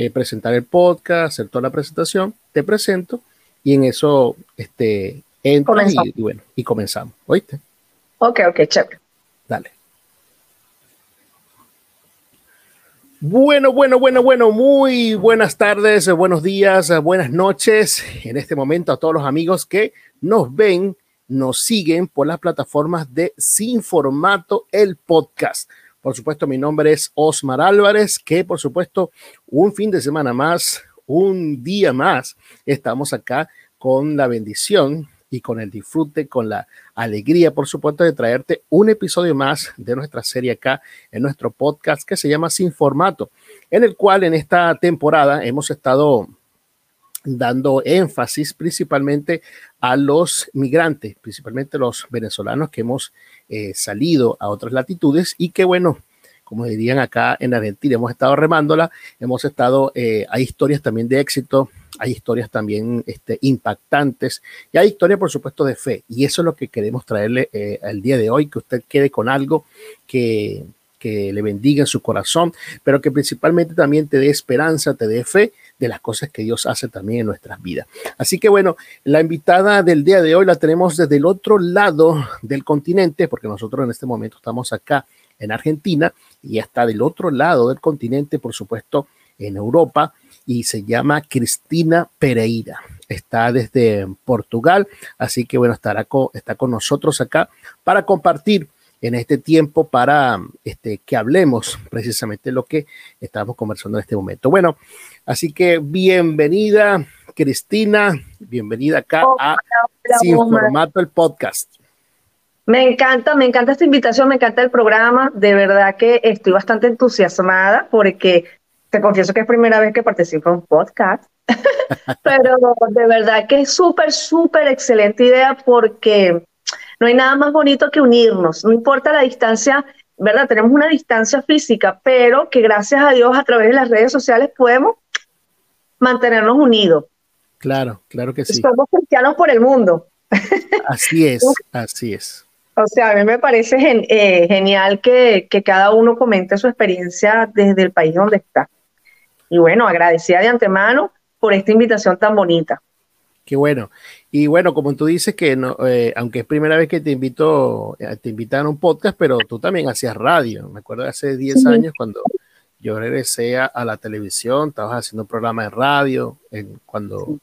eh, presentar el podcast, hacer toda la presentación, te presento y en eso este, entras y, bueno, y comenzamos, ¿oíste? Ok, ok, chévere. Dale. Bueno, bueno, bueno, bueno, muy buenas tardes, buenos días, buenas noches. En este momento a todos los amigos que nos ven, nos siguen por las plataformas de Sin Formato, el podcast. Por supuesto, mi nombre es Osmar Álvarez, que por supuesto, un fin de semana más, un día más, estamos acá con la bendición y con el disfrute, con la alegría, por supuesto, de traerte un episodio más de nuestra serie acá en nuestro podcast que se llama Sin Formato, en el cual en esta temporada hemos estado dando énfasis principalmente a los migrantes, principalmente los venezolanos que hemos eh, salido a otras latitudes y que bueno, como dirían acá en Argentina, hemos estado remándola, hemos estado, eh, hay historias también de éxito, hay historias también este, impactantes y hay historias, por supuesto, de fe. Y eso es lo que queremos traerle eh, al día de hoy, que usted quede con algo que, que le bendiga en su corazón, pero que principalmente también te dé esperanza, te dé fe de las cosas que Dios hace también en nuestras vidas. Así que bueno, la invitada del día de hoy la tenemos desde el otro lado del continente, porque nosotros en este momento estamos acá en Argentina y está del otro lado del continente, por supuesto, en Europa, y se llama Cristina Pereira. Está desde Portugal, así que bueno, estará con, está con nosotros acá para compartir en este tiempo para este, que hablemos precisamente lo que estamos conversando en este momento. Bueno, así que bienvenida, Cristina, bienvenida acá a Sin Formato el podcast. Me encanta, me encanta esta invitación, me encanta el programa. De verdad que estoy bastante entusiasmada porque te confieso que es primera vez que participo en un podcast. Pero de verdad que es súper, súper excelente idea porque no hay nada más bonito que unirnos. No importa la distancia, ¿verdad? Tenemos una distancia física, pero que gracias a Dios a través de las redes sociales podemos mantenernos unidos. Claro, claro que sí. Somos cristianos por el mundo. Así es, así es. O sea, a mí me parece eh, genial que, cada uno comente su experiencia desde el país donde está. Y bueno, agradecida de antemano por esta invitación tan bonita. Qué bueno. Y bueno, como tú dices que no, eh, aunque es primera vez que te invito, eh, te invitan a un podcast, pero tú también hacías radio. Me acuerdo de hace 10 años cuando yo regresé a, la televisión, estabas haciendo un programa de radio, cuando,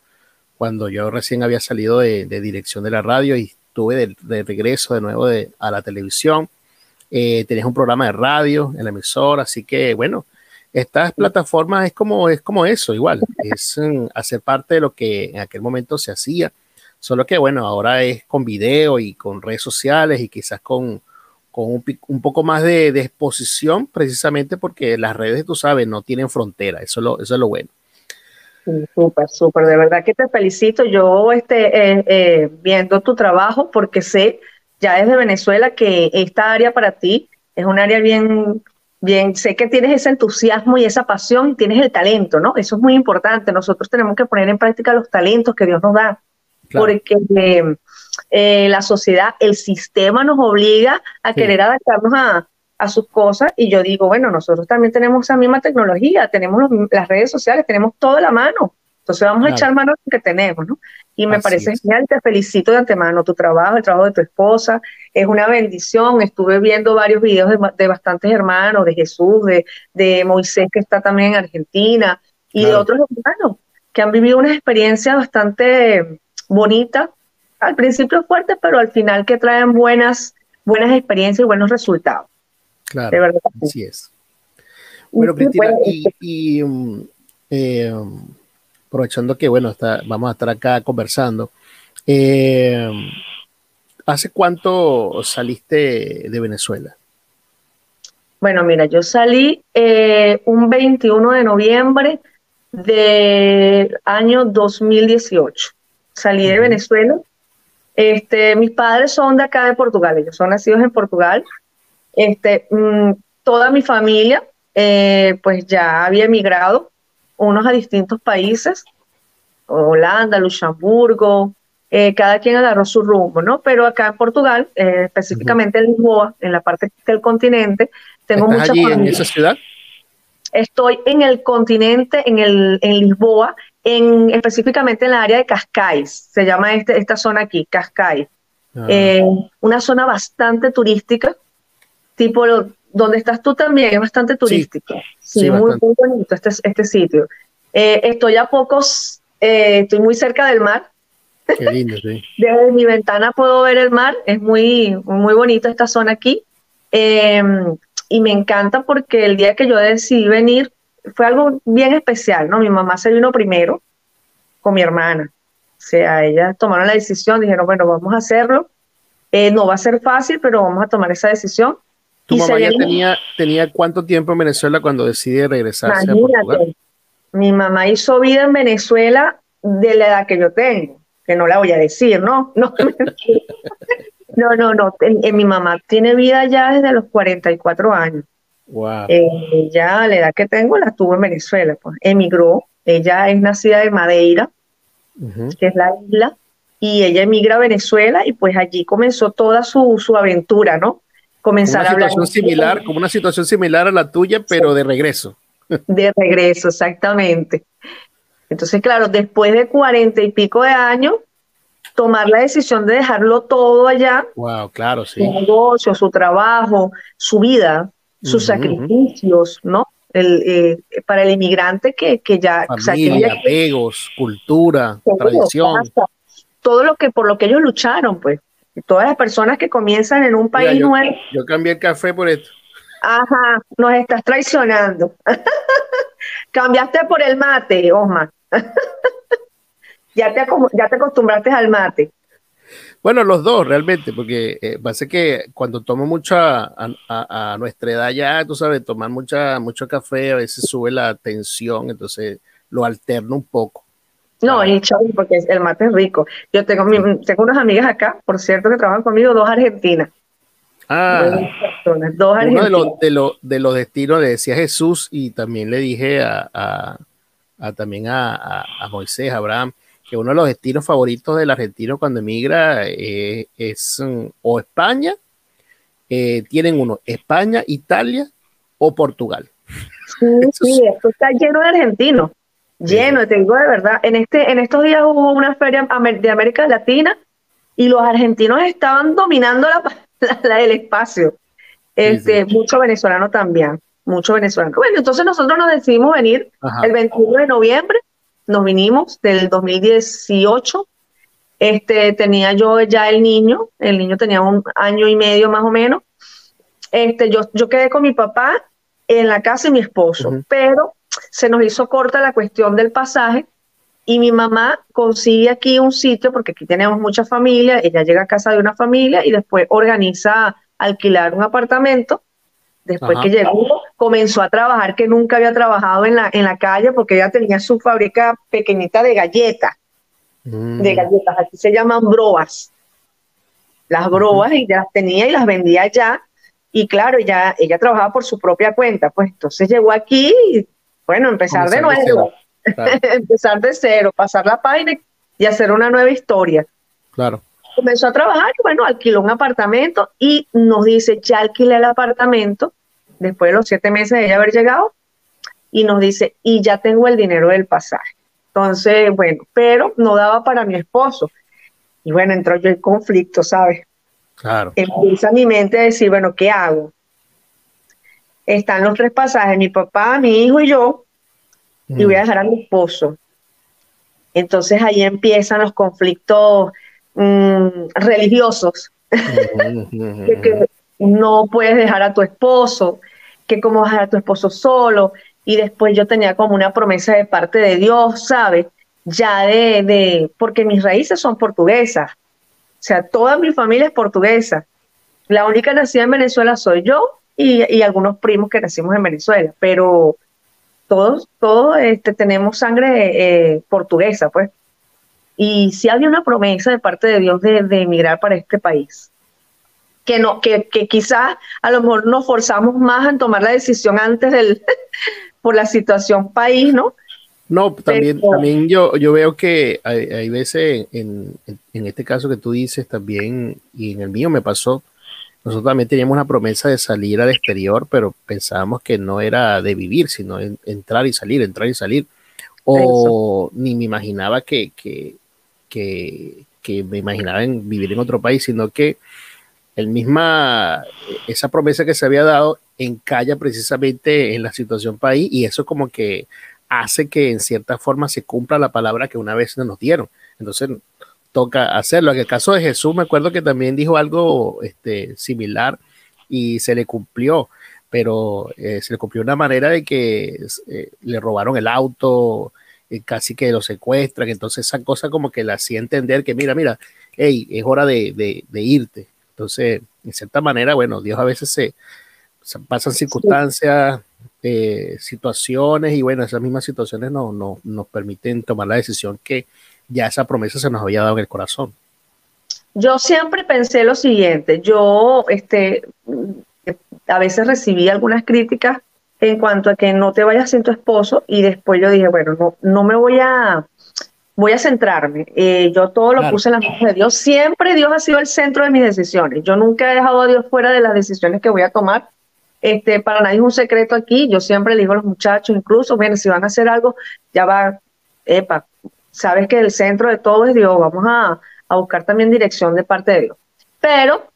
cuando yo recién había salido de, de, dirección de la radio y tuve de, regreso de nuevo a la televisión. Eh, tenías un programa de radio en la emisora, así que bueno, estas plataformas es como, es como eso, igual, es mm, hacer parte de lo que en aquel momento se hacía, solo que bueno, ahora es con video y con redes sociales y quizás con, con un, poco más de, exposición, precisamente porque las redes, tú sabes, no tienen frontera, eso lo, eso es lo bueno. Súper, súper, de verdad que te felicito. Yo este, eh, eh, viendo tu trabajo, porque sé ya desde Venezuela que esta área para ti es un área bien, bien, sé que tienes ese entusiasmo y esa pasión y tienes el talento, ¿no? Eso es muy importante. Nosotros tenemos que poner en práctica los talentos que Dios nos da, porque eh, la sociedad, el sistema nos obliga a querer adaptarnos a, a sus cosas. Y yo digo, bueno, nosotros también tenemos esa misma tecnología, tenemos las redes sociales, tenemos toda la mano, entonces vamos a echar mano a lo que tenemos, ¿no? Y me parece genial, te felicito de antemano, tu trabajo, el trabajo de tu esposa, es una bendición, estuve viendo varios videos de, bastantes hermanos, de Jesús, de, de, Moisés que está también en Argentina y de otros hermanos que han vivido una experiencia bastante bonita, al principio fuerte, pero al final que traen buenas, buenas experiencias y buenos resultados. Claro, así es. Bueno, Cristina, y, um, eh, aprovechando que, bueno, está, vamos a estar acá conversando, eh, ¿hace cuánto saliste de Venezuela? Bueno, mira, yo salí eh, un 21 de noviembre del año 2018. Salí de Venezuela. Este, mis padres son de acá de Portugal, ellos son nacidos en Portugal. Este, mm, toda mi familia, eh, pues ya había emigrado, unos a distintos países, Holanda, Luxemburgo, eh, cada quien agarró su rumbo, ¿no? Pero acá en Portugal, eh, específicamente en Lisboa, en la parte del continente, tengo mucha allí en esa ciudad? Estoy en el continente, en, el, en Lisboa, en, específicamente en la área de Cascais, se llama este, esta zona aquí, Cascais. Ah. Eh, una zona bastante turística, tipo donde estás tú también, es bastante turístico. Sí, muy, bonito este, este sitio. Eh, estoy a pocos, eh, estoy muy cerca del mar. Qué lindo, sí. Desde mi ventana puedo ver el mar, es muy, muy bonito esta zona aquí. Y me encanta porque el día que yo decidí venir fue algo bien especial, ¿no? Mi mamá se vino primero con mi hermana. O sea, ellas tomaron la decisión, dijeron, bueno, vamos a hacerlo. Eh, no va a ser fácil, pero vamos a tomar esa decisión. ¿Tu mamá ya tenía, tenía cuánto tiempo en Venezuela cuando decide regresarse a Portugal? Mi mamá hizo vida en Venezuela de la edad que yo tengo, que no la voy a decir, ¿no? No, no, no, no. mi mamá tiene vida ya desde los 44 años. Wow. Eh, ya la edad que tengo la tuvo en Venezuela, pues emigró. Ella es nacida de Madeira, que es la isla, y ella emigra a Venezuela y pues allí comenzó toda su, su aventura, ¿no? Comenzar a hablar. Similar, como una situación similar a la tuya, pero de regreso. De regreso, exactamente. Entonces, claro, después de cuarenta y pico de años, tomar la decisión de dejarlo todo allá. Wow, claro, sí. Su negocio, su trabajo, su vida, sus sacrificios, ¿no? El, eh, para el inmigrante que, que ya... Familia, apegos, cultura, tradición. todo lo que por lo que ellos lucharon, pues. todas las personas que comienzan en un país nuevo. Yo cambié el café por esto. Ajá, nos estás traicionando. Cambiaste por el mate, Osma. ya, te, ya te acostumbraste al mate. Bueno, los dos realmente, porque eh, pasa que cuando tomo mucha, a, nuestra edad ya, tú sabes, tomar mucha, mucho café a veces sube la tensión, entonces lo alterno un poco. No, y porque el mate es rico. Yo tengo, tengo unas amigas acá, por cierto, que trabajan conmigo, dos argentinas. Ah, dos argentinas. Uno de, los, de, los, destinos le decía Jesús y también le dije a, a también a, Moisés, Abraham, que uno de los destinos favoritos del argentino cuando emigra eh, es mm, o España, eh, tienen uno, España, Italia o Portugal. Sí, sí, esto está lleno de argentinos, lleno, te digo de verdad. En, este, en estos días hubo una feria de América Latina y los argentinos estaban dominando la, la, el espacio. Este, Mucho venezolano también, mucho venezolano. Bueno, entonces nosotros nos decidimos venir el 21 de noviembre nos vinimos del 2018. Este, tenía yo ya el niño, el niño tenía un año y medio más o menos. Este, yo, yo quedé con mi papá en la casa y mi esposo, pero se nos hizo corta la cuestión del pasaje y mi mamá consigue aquí un sitio, porque aquí tenemos mucha familia, ella llega a casa de una familia y después organiza alquilar un apartamento Después que llegó, comenzó a trabajar, que nunca había trabajado en la, en la calle, porque ella tenía su fábrica pequeñita de galletas. Mm. De galletas, aquí se llaman broas. Las broas, y ya las tenía y las vendía allá. Y claro, ella, ella trabajaba por su propia cuenta. Pues entonces llegó aquí y, bueno, empezar de nuevo. empezar de cero, pasar la página y hacer una nueva historia. Claro comenzó a trabajar y bueno, alquiló un apartamento y nos dice, ya alquilé el apartamento después de los siete meses de ella haber llegado y nos dice, y ya tengo el dinero del pasaje. Entonces, bueno, pero no daba para mi esposo. Y bueno, entró yo en conflicto, ¿sabes? Claro. Empieza mi mente a decir, bueno, ¿qué hago? Están los tres pasajes, mi papá, mi hijo y yo, y voy a mm. dejar a mi esposo. Entonces ahí empiezan los conflictos Mm, religiosos, que no puedes dejar a tu esposo, que cómo vas a dejar a tu esposo solo, y después yo tenía como una promesa de parte de Dios, ¿sabes? Ya de, de, porque mis raíces son portuguesas, o sea, toda mi familia es portuguesa. La única nacida en Venezuela soy yo y, y algunos primos que nacimos en Venezuela, pero todos, todos este, tenemos sangre eh, portuguesa, pues. Y si había una promesa de parte de Dios de, emigrar para este país. Que, no, que, que quizás a lo mejor nos forzamos más en tomar la decisión antes del, por la situación país, ¿no? No, también, también yo, yo veo que hay, veces, en, en, este caso que tú dices también, y en el mío me pasó, nosotros también teníamos una promesa de salir al exterior, pero pensábamos que no era de vivir, sino entrar y salir, entrar y salir. O ni me imaginaba que, que, que, me imaginaba en vivir en otro país, sino que el misma, esa promesa que se había dado encalla precisamente en la situación país y eso como que hace que en cierta forma se cumpla la palabra que una vez nos dieron. Entonces toca hacerlo. En el caso de Jesús me acuerdo que también dijo algo este, similar y se le cumplió, pero eh, se le cumplió de una manera de que eh, le robaron el auto, eh, casi que lo secuestran, entonces esa cosa como que la hacía entender que mira, mira, hey, es hora de, de, irte. Entonces, en cierta manera, bueno, Dios a veces se, pasan circunstancias, situaciones y bueno, esas mismas situaciones no, no, nos permiten tomar la decisión que ya esa promesa se nos había dado en el corazón. Yo siempre pensé lo siguiente, yo este, a veces recibí algunas críticas en cuanto a que no te vayas sin tu esposo y después yo dije, bueno, no, no me voy a, voy a centrarme. Eh, yo todo lo puse en las manos de Dios. Siempre Dios ha sido el centro de mis decisiones. Yo nunca he dejado a Dios fuera de las decisiones que voy a tomar. Este, para nadie es un secreto aquí. Yo siempre le digo a los muchachos, incluso, bueno, si van a hacer algo, ya va, epa, sabes que el centro de todo es Dios, vamos a, buscar también dirección de parte de Dios. Pero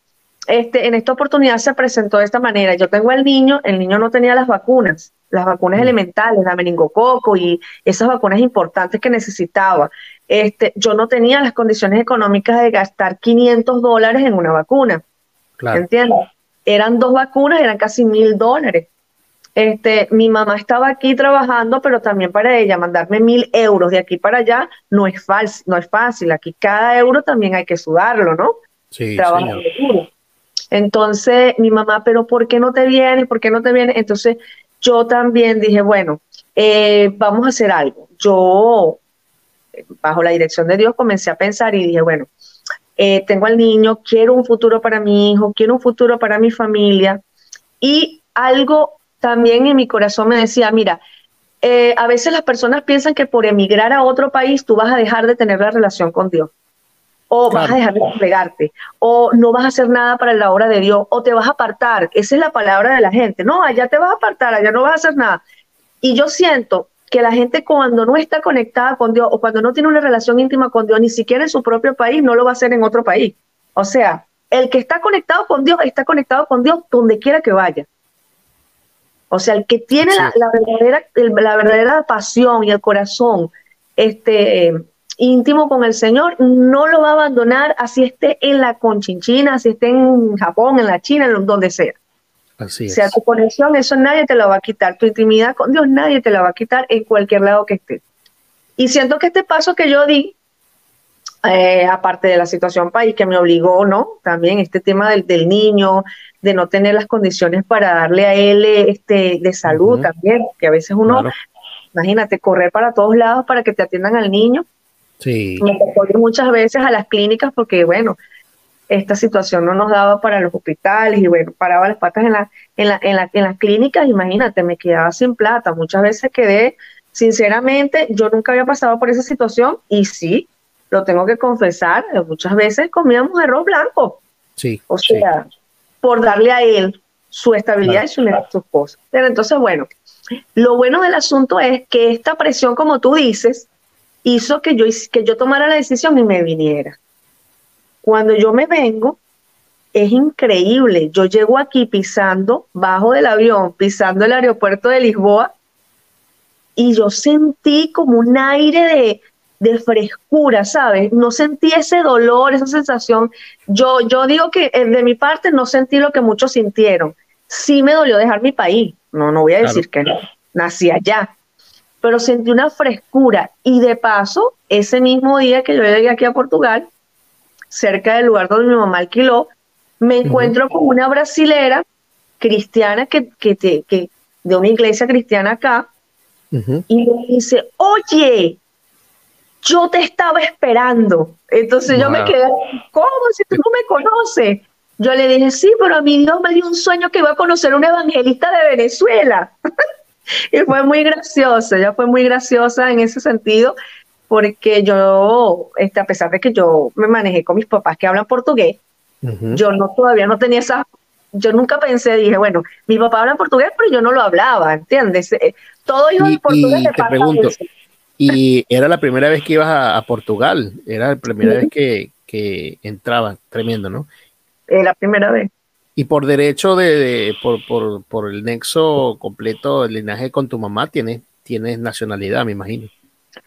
este, en esta oportunidad se presentó de esta manera. Yo tengo al niño, el niño no tenía las vacunas, las vacunas mm. elementales, la meningococo y esas vacunas importantes que necesitaba. Este, yo no tenía las condiciones económicas de gastar 500 dólares en una vacuna. Claro. ¿Entiendes? Eran dos vacunas, eran casi mil dólares. Este, mi mamá estaba aquí trabajando, pero también para ella mandarme mil euros de aquí para allá no es, fácil, no es fácil. Aquí cada euro también hay que sudarlo, ¿no? Sí, Entonces, mi mamá, pero ¿por qué no te vienes? ¿Por qué no te vienes? Entonces, yo también dije, bueno, eh, vamos a hacer algo. Yo, bajo la dirección de Dios, comencé a pensar y dije, bueno, eh, tengo al niño, quiero un futuro para mi hijo, quiero un futuro para mi familia y algo también en mi corazón me decía, mira, eh, a veces las personas piensan que por emigrar a otro país tú vas a dejar de tener la relación con Dios. O vas a dejar de congregarte, o no vas a hacer nada para la obra de Dios, o te vas a apartar. Esa es la palabra de la gente. No, allá te vas a apartar, allá no vas a hacer nada. Y yo siento que la gente cuando no está conectada con Dios o cuando no tiene una relación íntima con Dios, ni siquiera en su propio país, no lo va a hacer en otro país. O sea, el que está conectado con Dios está conectado con Dios donde quiera que vaya. O sea, el que tiene la, verdadera, la verdadera pasión y el corazón este, íntimo con el Señor, no lo va a abandonar así esté en la conchinchina, así esté en Japón, en la China, en donde sea. Así o sea, tu conexión, eso nadie te lo va a quitar. Tu intimidad con Dios, nadie te la va a quitar en cualquier lado que estés. Y siento que este paso que yo di, eh, aparte de la situación país que me obligó, ¿no? También este tema del, del niño, de no tener las condiciones para darle a él este, de salud también, que a veces uno, imagínate, correr para todos lados para que te atiendan al niño. Sí. Me muchas veces a las clínicas porque, bueno, esta situación no nos daba para los hospitales y, bueno, paraba las patas en, la, en, la, en, la, en las clínicas, imagínate, me quedaba sin plata. Muchas veces quedé, sinceramente, yo nunca había pasado por esa situación y sí, lo tengo que confesar, muchas veces comíamos arroz blanco. Sí. O sea, por darle a él su estabilidad y su, su esposa. Pero entonces, bueno, lo bueno del asunto es que esta presión, como tú dices, hizo que yo, que yo tomara la decisión y me viniera. Cuando yo me vengo, es increíble. Yo llego aquí pisando, bajo del avión, pisando el aeropuerto de Lisboa, y yo sentí como un aire de, de frescura, ¿sabes? No sentí ese dolor, esa sensación. Yo, yo digo que eh, de mi parte no sentí lo que muchos sintieron. Sí me dolió dejar mi país, no, no voy a decir que no, nací allá, pero sentí una frescura y de paso, ese mismo día que yo llegué aquí a Portugal, cerca del lugar donde mi mamá alquiló, me encuentro con una brasilera cristiana que, que, que de una iglesia cristiana acá, y me dice, oye, yo te estaba esperando. Entonces yo me quedé, ¿cómo? Si tú no me conoces. Yo le dije, sí, pero a mí Dios me dio un sueño que iba a conocer a un evangelista de Venezuela. y fue muy graciosa, ella fue muy graciosa en ese sentido, porque yo, este, a pesar de que yo me manejé con mis papás que hablan portugués, yo no todavía no tenía esa yo nunca pensé, dije, bueno, mi papá habla portugués, pero yo no lo hablaba, ¿entiendes? Eh, todo iba en portugués. Y te pregunto, ¿y era la primera vez que ibas a, Portugal? ¿Era la primera vez que, que entrabas? Tremendo, ¿no? Es la primera vez. Y por derecho de, por, por, por, el nexo completo, el linaje con tu mamá, tienes, tienes nacionalidad, me imagino.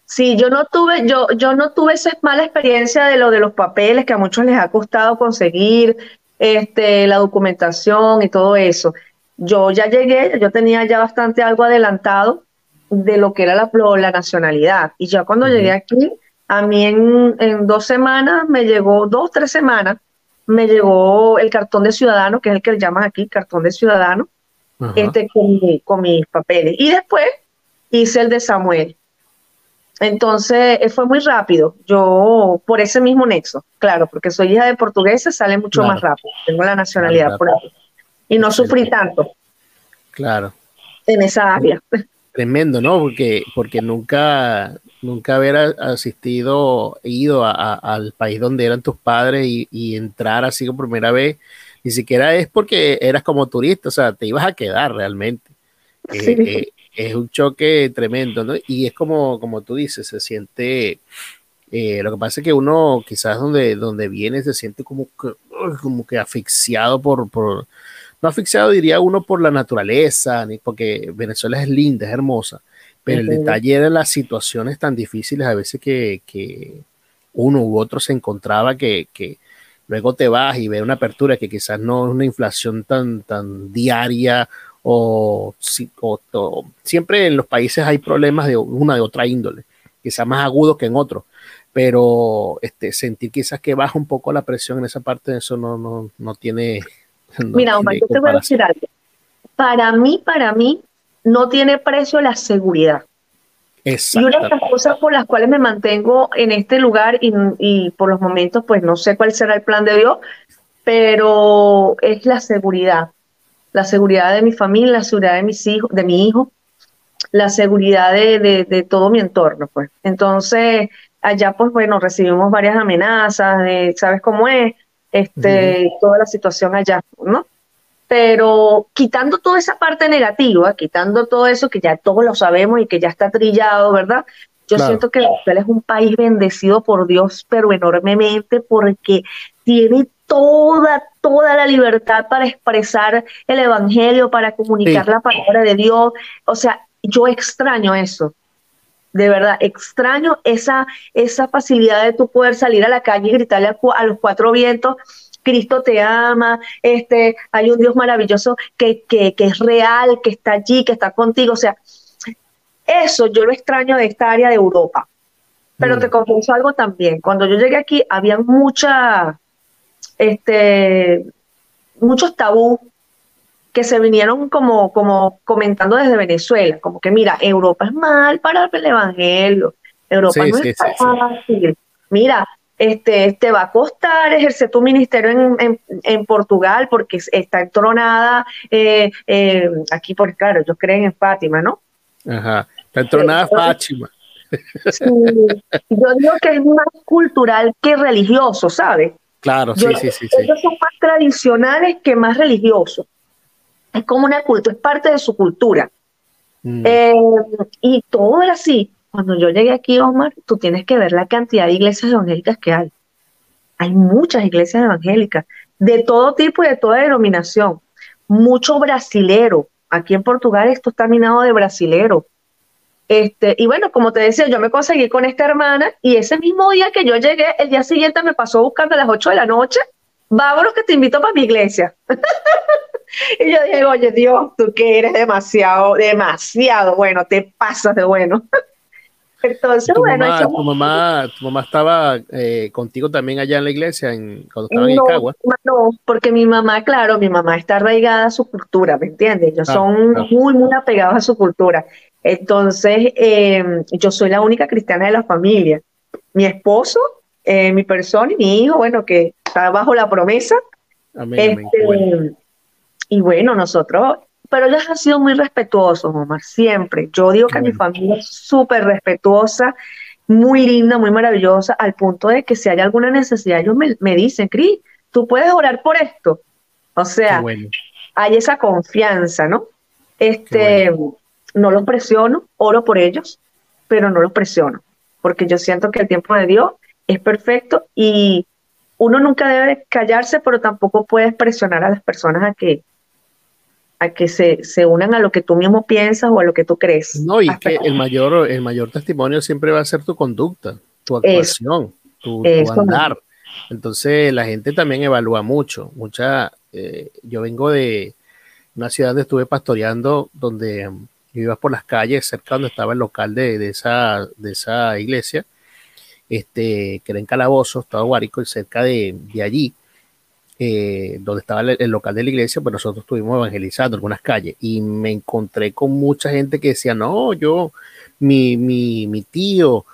Sí, yo no tuve, yo, yo no tuve esa mala experiencia de lo de los papeles que a muchos les ha costado conseguir, este, la documentación y todo eso. Yo ya llegué, yo tenía ya bastante algo adelantado de lo que era la, la nacionalidad. Y ya cuando llegué aquí, a mí en, en, dos semanas me llegó, dos, tres semanas, me llegó el cartón de ciudadano, que es el que le llaman aquí, cartón de ciudadano, este, con, con mis papeles. Y después hice el de Samuel. Entonces eh, fue muy rápido, yo por ese mismo nexo, claro, porque soy hija de portuguesa, sale mucho más rápido, tengo la nacionalidad por ahí. Y no sufrí tanto. Claro. En esa área. Tremendo, ¿no? Porque, porque nunca, nunca haber asistido, ido al país donde eran tus padres y, entrar así por primera vez, ni siquiera es porque eras como turista, o sea, te ibas a quedar realmente. Sí. Eh, eh, es un choque tremendo, ¿no? Y es como, como tú dices, se siente, eh, lo que pasa es que uno quizás donde, donde viene se siente como que, como que asfixiado por, por, no asfixiado diría uno por la naturaleza, ni porque Venezuela es linda, es hermosa, pero el detalle era las situaciones tan difíciles a veces que, que uno u otro se encontraba que, que luego te vas y ves una apertura que quizás no es una inflación tan, tan diaria o, siempre en los países hay problemas de una de otra índole, quizás más agudos que en otros, pero este, sentir quizás que baja un poco la presión en esa parte, eso no, no, no tiene... Mira, Omar, yo te voy a decir algo. Para mí, para mí, no tiene precio la seguridad. Y una de las cosas por las cuales me mantengo en este lugar y, y, por los momentos, pues no sé cuál será el plan de Dios, pero es la seguridad la seguridad de mi familia, la seguridad de mis hijos, de mi hijo, la seguridad de, todo mi entorno, pues. Entonces, allá, pues bueno, recibimos varias amenazas, de, ¿sabes cómo es? Este, toda la situación allá, ¿no? Pero quitando toda esa parte negativa, quitando todo eso que ya todos lo sabemos y que ya está trillado, ¿verdad? Yo siento que Venezuela es un país bendecido por Dios, pero enormemente, porque tiene toda, toda la libertad para expresar el Evangelio, para comunicar la palabra de Dios. O sea, yo extraño eso. De verdad, extraño esa, esa facilidad de tu poder salir a la calle y gritarle a, los cuatro vientos, Cristo te ama, este, hay un Dios maravilloso que, que, que, es real, que está allí, que está contigo. O sea, eso yo lo extraño de esta área de Europa. Pero te mm. confieso algo también. Cuando yo llegué aquí, había mucha, este, muchos tabú que se vinieron como, como comentando desde Venezuela, como que mira, Europa es mal para el evangelio, Europa no es fácil. Mira, este, te va a costar ejercer tu ministerio en, Portugal porque está entronada eh, eh, aquí, porque claro, ellos creen en Fátima, ¿no? Ajá, está entronada Fátima. yo digo que es más cultural que religioso, ¿sabes? Claro, sí, sí, sí, Ellos son más tradicionales que más religiosos. Es como una cultura, es parte de su cultura. Mm. Eh, y todo era así. Cuando yo llegué aquí, Omar, tú tienes que ver la cantidad de iglesias evangélicas que hay. Hay muchas iglesias evangélicas, de todo tipo y de toda denominación. Mucho brasilero. Aquí en Portugal esto está minado de brasilero. Este, y bueno, como te decía, yo me conseguí con esta hermana y ese mismo día que yo llegué, el día siguiente me pasó buscando a las 8 de la noche, vámonos que te invito para mi iglesia. y yo dije, oye Dios, tú que eres demasiado, demasiado bueno, te pasas de bueno. Entonces, bueno. Mamá, tu, mamá, tu mamá estaba eh, contigo también allá en la iglesia en, cuando estaba en Icagua. No, porque mi mamá, claro, mi mamá está arraigada a su cultura, ¿me entiendes? Ellos ah, son muy, muy apegados a su cultura. Entonces, em, yo soy la única cristiana de la familia. Mi esposo, eh, mi persona y mi hijo, bueno, que está bajo la promesa. Amén, este, Y bueno, nosotros, pero ellos han sido muy respetuosos, Omar, siempre. Yo digo que mi familia es súper respetuosa, muy linda, muy maravillosa, al punto de que si hay alguna necesidad, ellos me, me dicen, Cris, tú puedes orar por esto. O sea, hay esa confianza, ¿no? Este, no los presiono, oro por ellos, pero no los presiono, porque yo siento que el tiempo de Dios es perfecto y uno nunca debe callarse, pero tampoco puedes presionar a las personas a que a que se, se unan a lo que tú mismo piensas o a lo que tú crees. No, y que el mayor, el mayor testimonio siempre va a ser tu conducta, tu actuación, tu, andar. Entonces la gente también evalúa mucho. Mucha, eh, yo vengo de una ciudad donde estuve pastoreando, donde um, ibas por las calles cerca donde estaba el local de, de, esa, de esa iglesia, este, que era en Calabozo, estaba Guárico, y cerca de, de allí eh, donde estaba el, local de la iglesia, pues nosotros estuvimos evangelizando algunas calles y me encontré con mucha gente que decía, no, yo, mi, mi, mi tío,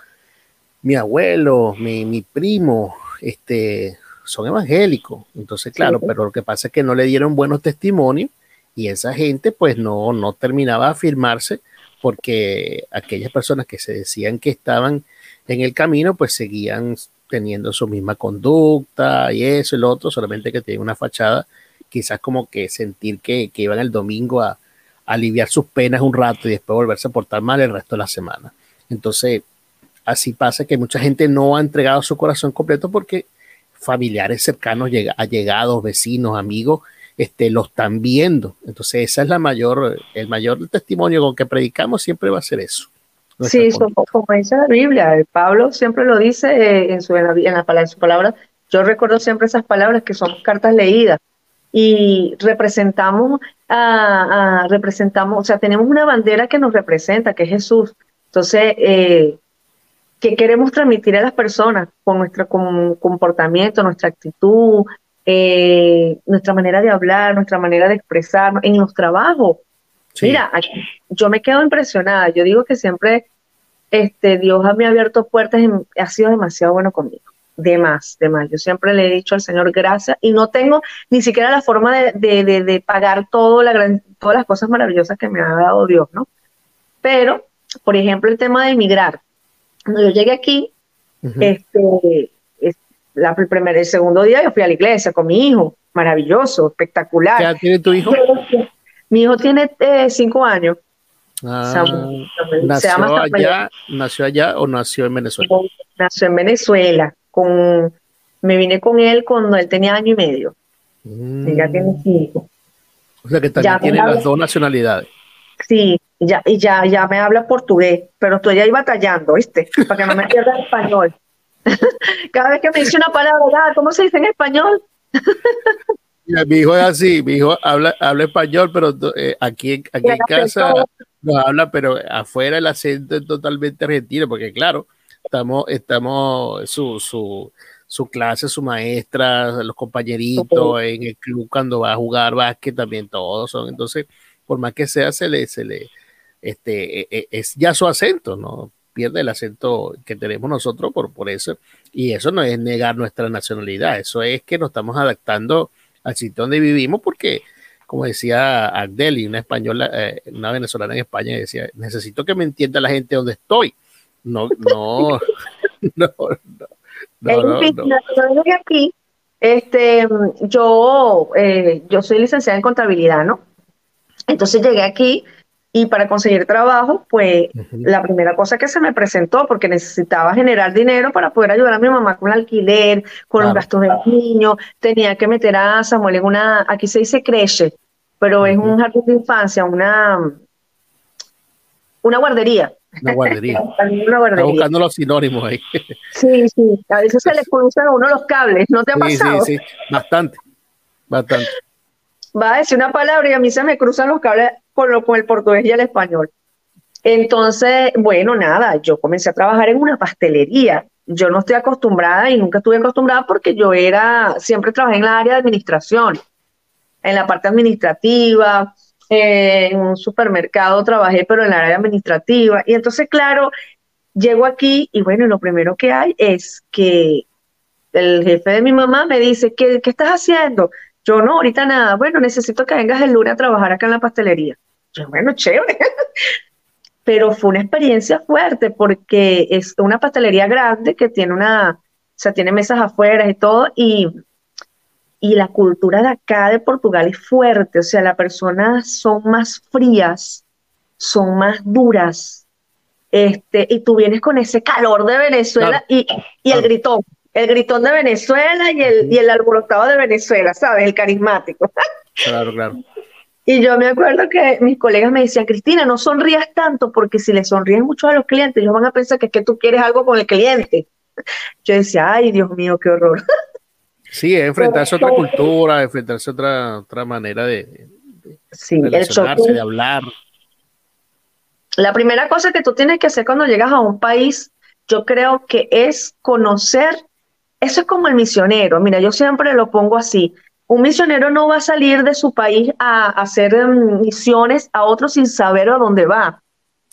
mi abuelo, mi, mi, primo, este, son evangélicos. Entonces, claro, pero lo que pasa es que no le dieron buenos testimonios y esa gente pues no, no terminaba de afirmarse porque aquellas personas que se decían que estaban en el camino pues seguían teniendo su misma conducta y eso y lo otro, solamente que tiene una fachada, quizás como que sentir que, que iban el domingo a, aliviar sus penas un rato y después volverse a portar mal el resto de la semana. Entonces, así pasa que mucha gente no ha entregado su corazón completo porque familiares cercanos, allegados, vecinos, amigos, este, lo están viendo. Entonces, esa es la mayor, el mayor testimonio con que predicamos siempre va a ser eso. Sí, como, dice la Biblia, Pablo siempre lo dice eh, en, su, en, la, en, su palabra. Yo recuerdo siempre esas palabras que son cartas leídas y representamos, a, representamos, o sea, tenemos una bandera que nos representa, que es Jesús. Entonces, eh, ¿qué queremos transmitir a las personas con nuestro comportamiento, nuestra actitud, eh, nuestra manera de hablar, nuestra manera de expresarnos en los trabajos? Mira, yo me quedo impresionada. Yo digo que siempre este, Dios me ha abierto puertas y ha sido demasiado bueno conmigo. De más, de más. Yo siempre le he dicho al Señor gracias y no tengo ni siquiera la forma de, de, pagar todo la gran, todas las cosas maravillosas que me ha dado Dios, ¿no? Pero, por ejemplo, el tema de emigrar. Cuando yo llegué aquí, este, la, el primer, el segundo día yo fui a la iglesia con mi hijo, maravilloso, espectacular. ¿Qué tiene tu hijo? Mi hijo tiene eh, cinco años. Ah, ¿nació, allá, ¿Nació allá o nació en Venezuela? Nació en Venezuela. Con, me vine con él cuando él tenía año y medio. Mm. Ya tiene cinco. O sea que también tiene las dos nacionalidades. Sí, ya, y ya, ya me habla portugués, pero estoy ahí batallando, ¿viste? Para que no me pierda el español. Cada vez que me dice una palabra, ah, ¿cómo se dice en español? mi hijo es así, mi hijo habla, habla español, pero eh, aquí, aquí en casa no habla, pero afuera el acento es totalmente argentino, porque claro, estamos, estamos, su, su, su clase, su maestra, los compañeritos en el club cuando va a jugar básquet también todos son, entonces, por más que sea, se le, se le, este, e, e, es ya su acento, ¿no? Pierde el acento que tenemos nosotros por, por eso, y eso no es negar nuestra nacionalidad, eso es que nos estamos adaptando al sitio donde vivimos, porque, como decía Agdeli, una española, eh, una venezolana en España, decía, necesito que me entienda la gente donde estoy. No, no, no, no. no, aquí, este, yo, eh, yo soy licenciada en contabilidad, ¿no? Entonces llegué aquí y para conseguir trabajo, pues la primera cosa que se me presentó, porque necesitaba generar dinero para poder ayudar a mi mamá con el alquiler, con los gastos de los niños, tenía que meter a Samuel en una, aquí se dice creche, pero es un jardín de infancia, una, una guardería. Una guardería. una guardería. Está buscando los sinónimos ahí. sí, sí, a veces se le cruzan a uno los cables, ¿no te ha pasado? Sí, sí, bastante, bastante. Va a decir una palabra y a mí se me cruzan los cables con, el portugués y el español. Entonces, bueno, nada, yo comencé a trabajar en una pastelería. Yo no estoy acostumbrada y nunca estuve acostumbrada porque yo era, siempre trabajé en la área de administración, en la parte administrativa, en un supermercado trabajé, pero en la área administrativa. Y entonces, claro, llego aquí y bueno, lo primero que hay es que el jefe de mi mamá me dice, ¿qué, qué estás haciendo? Yo no, ahorita nada. Bueno, necesito que vengas el lunes a trabajar acá en la pastelería bueno, chévere. Pero fue una experiencia fuerte porque es una pastelería grande que tiene una, o sea, tiene mesas afuera y todo, y y la cultura de acá de Portugal es fuerte, o sea, las personas son más frías, son más duras, este, y tú vienes con ese calor de Venezuela y, y el gritón, el gritón de Venezuela y el, y el alborotado de Venezuela, ¿sabes? El carismático. Claro, claro. Y yo me acuerdo que mis colegas me decían, Cristina, no sonrías tanto porque si le sonríes mucho a los clientes, ellos van a pensar que es que tú quieres algo con el cliente. Yo decía, ay, Dios mío, qué horror. Sí, enfrentarse a otra cultura, enfrentarse a otra, otra manera de, de, sí, relacionarse, de hablar. La primera cosa que tú tienes que hacer cuando llegas a un país, yo creo que es conocer, eso es como el misionero, mira, yo siempre lo pongo así, un misionero no va a salir de su país a, hacer mm, misiones a otros sin saber a dónde va.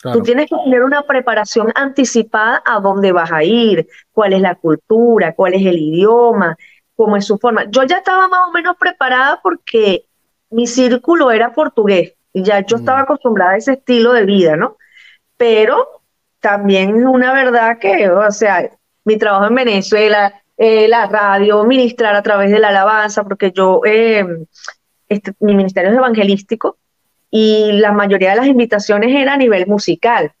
Claro. Tú tienes que tener una preparación anticipada a dónde vas a ir, cuál es la cultura, cuál es el idioma, cómo es su forma. Yo ya estaba más o menos preparada porque mi círculo era portugués y ya yo mm. estaba acostumbrada a ese estilo de vida, ¿no? Pero también es una verdad que, o sea, mi trabajo en Venezuela, eh, la radio, ministrar a través de la alabanza, porque yo, eh, este, mi ministerio es evangelístico y la mayoría de las invitaciones era a nivel musical.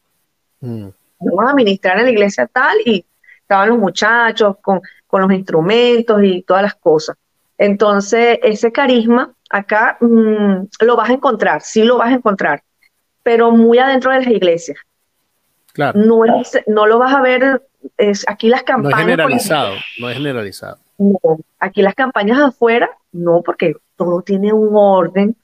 Mm. Vamos a ministrar en la iglesia tal y estaban los muchachos con, con los instrumentos y todas las cosas. Entonces, ese carisma acá mmm, lo vas a encontrar, sí lo vas a encontrar, pero muy adentro de las iglesias. Claro. No, es, no lo vas a ver es, aquí las campañas. No es generalizado, no es generalizado. No, aquí las campañas afuera, no, porque todo tiene un orden.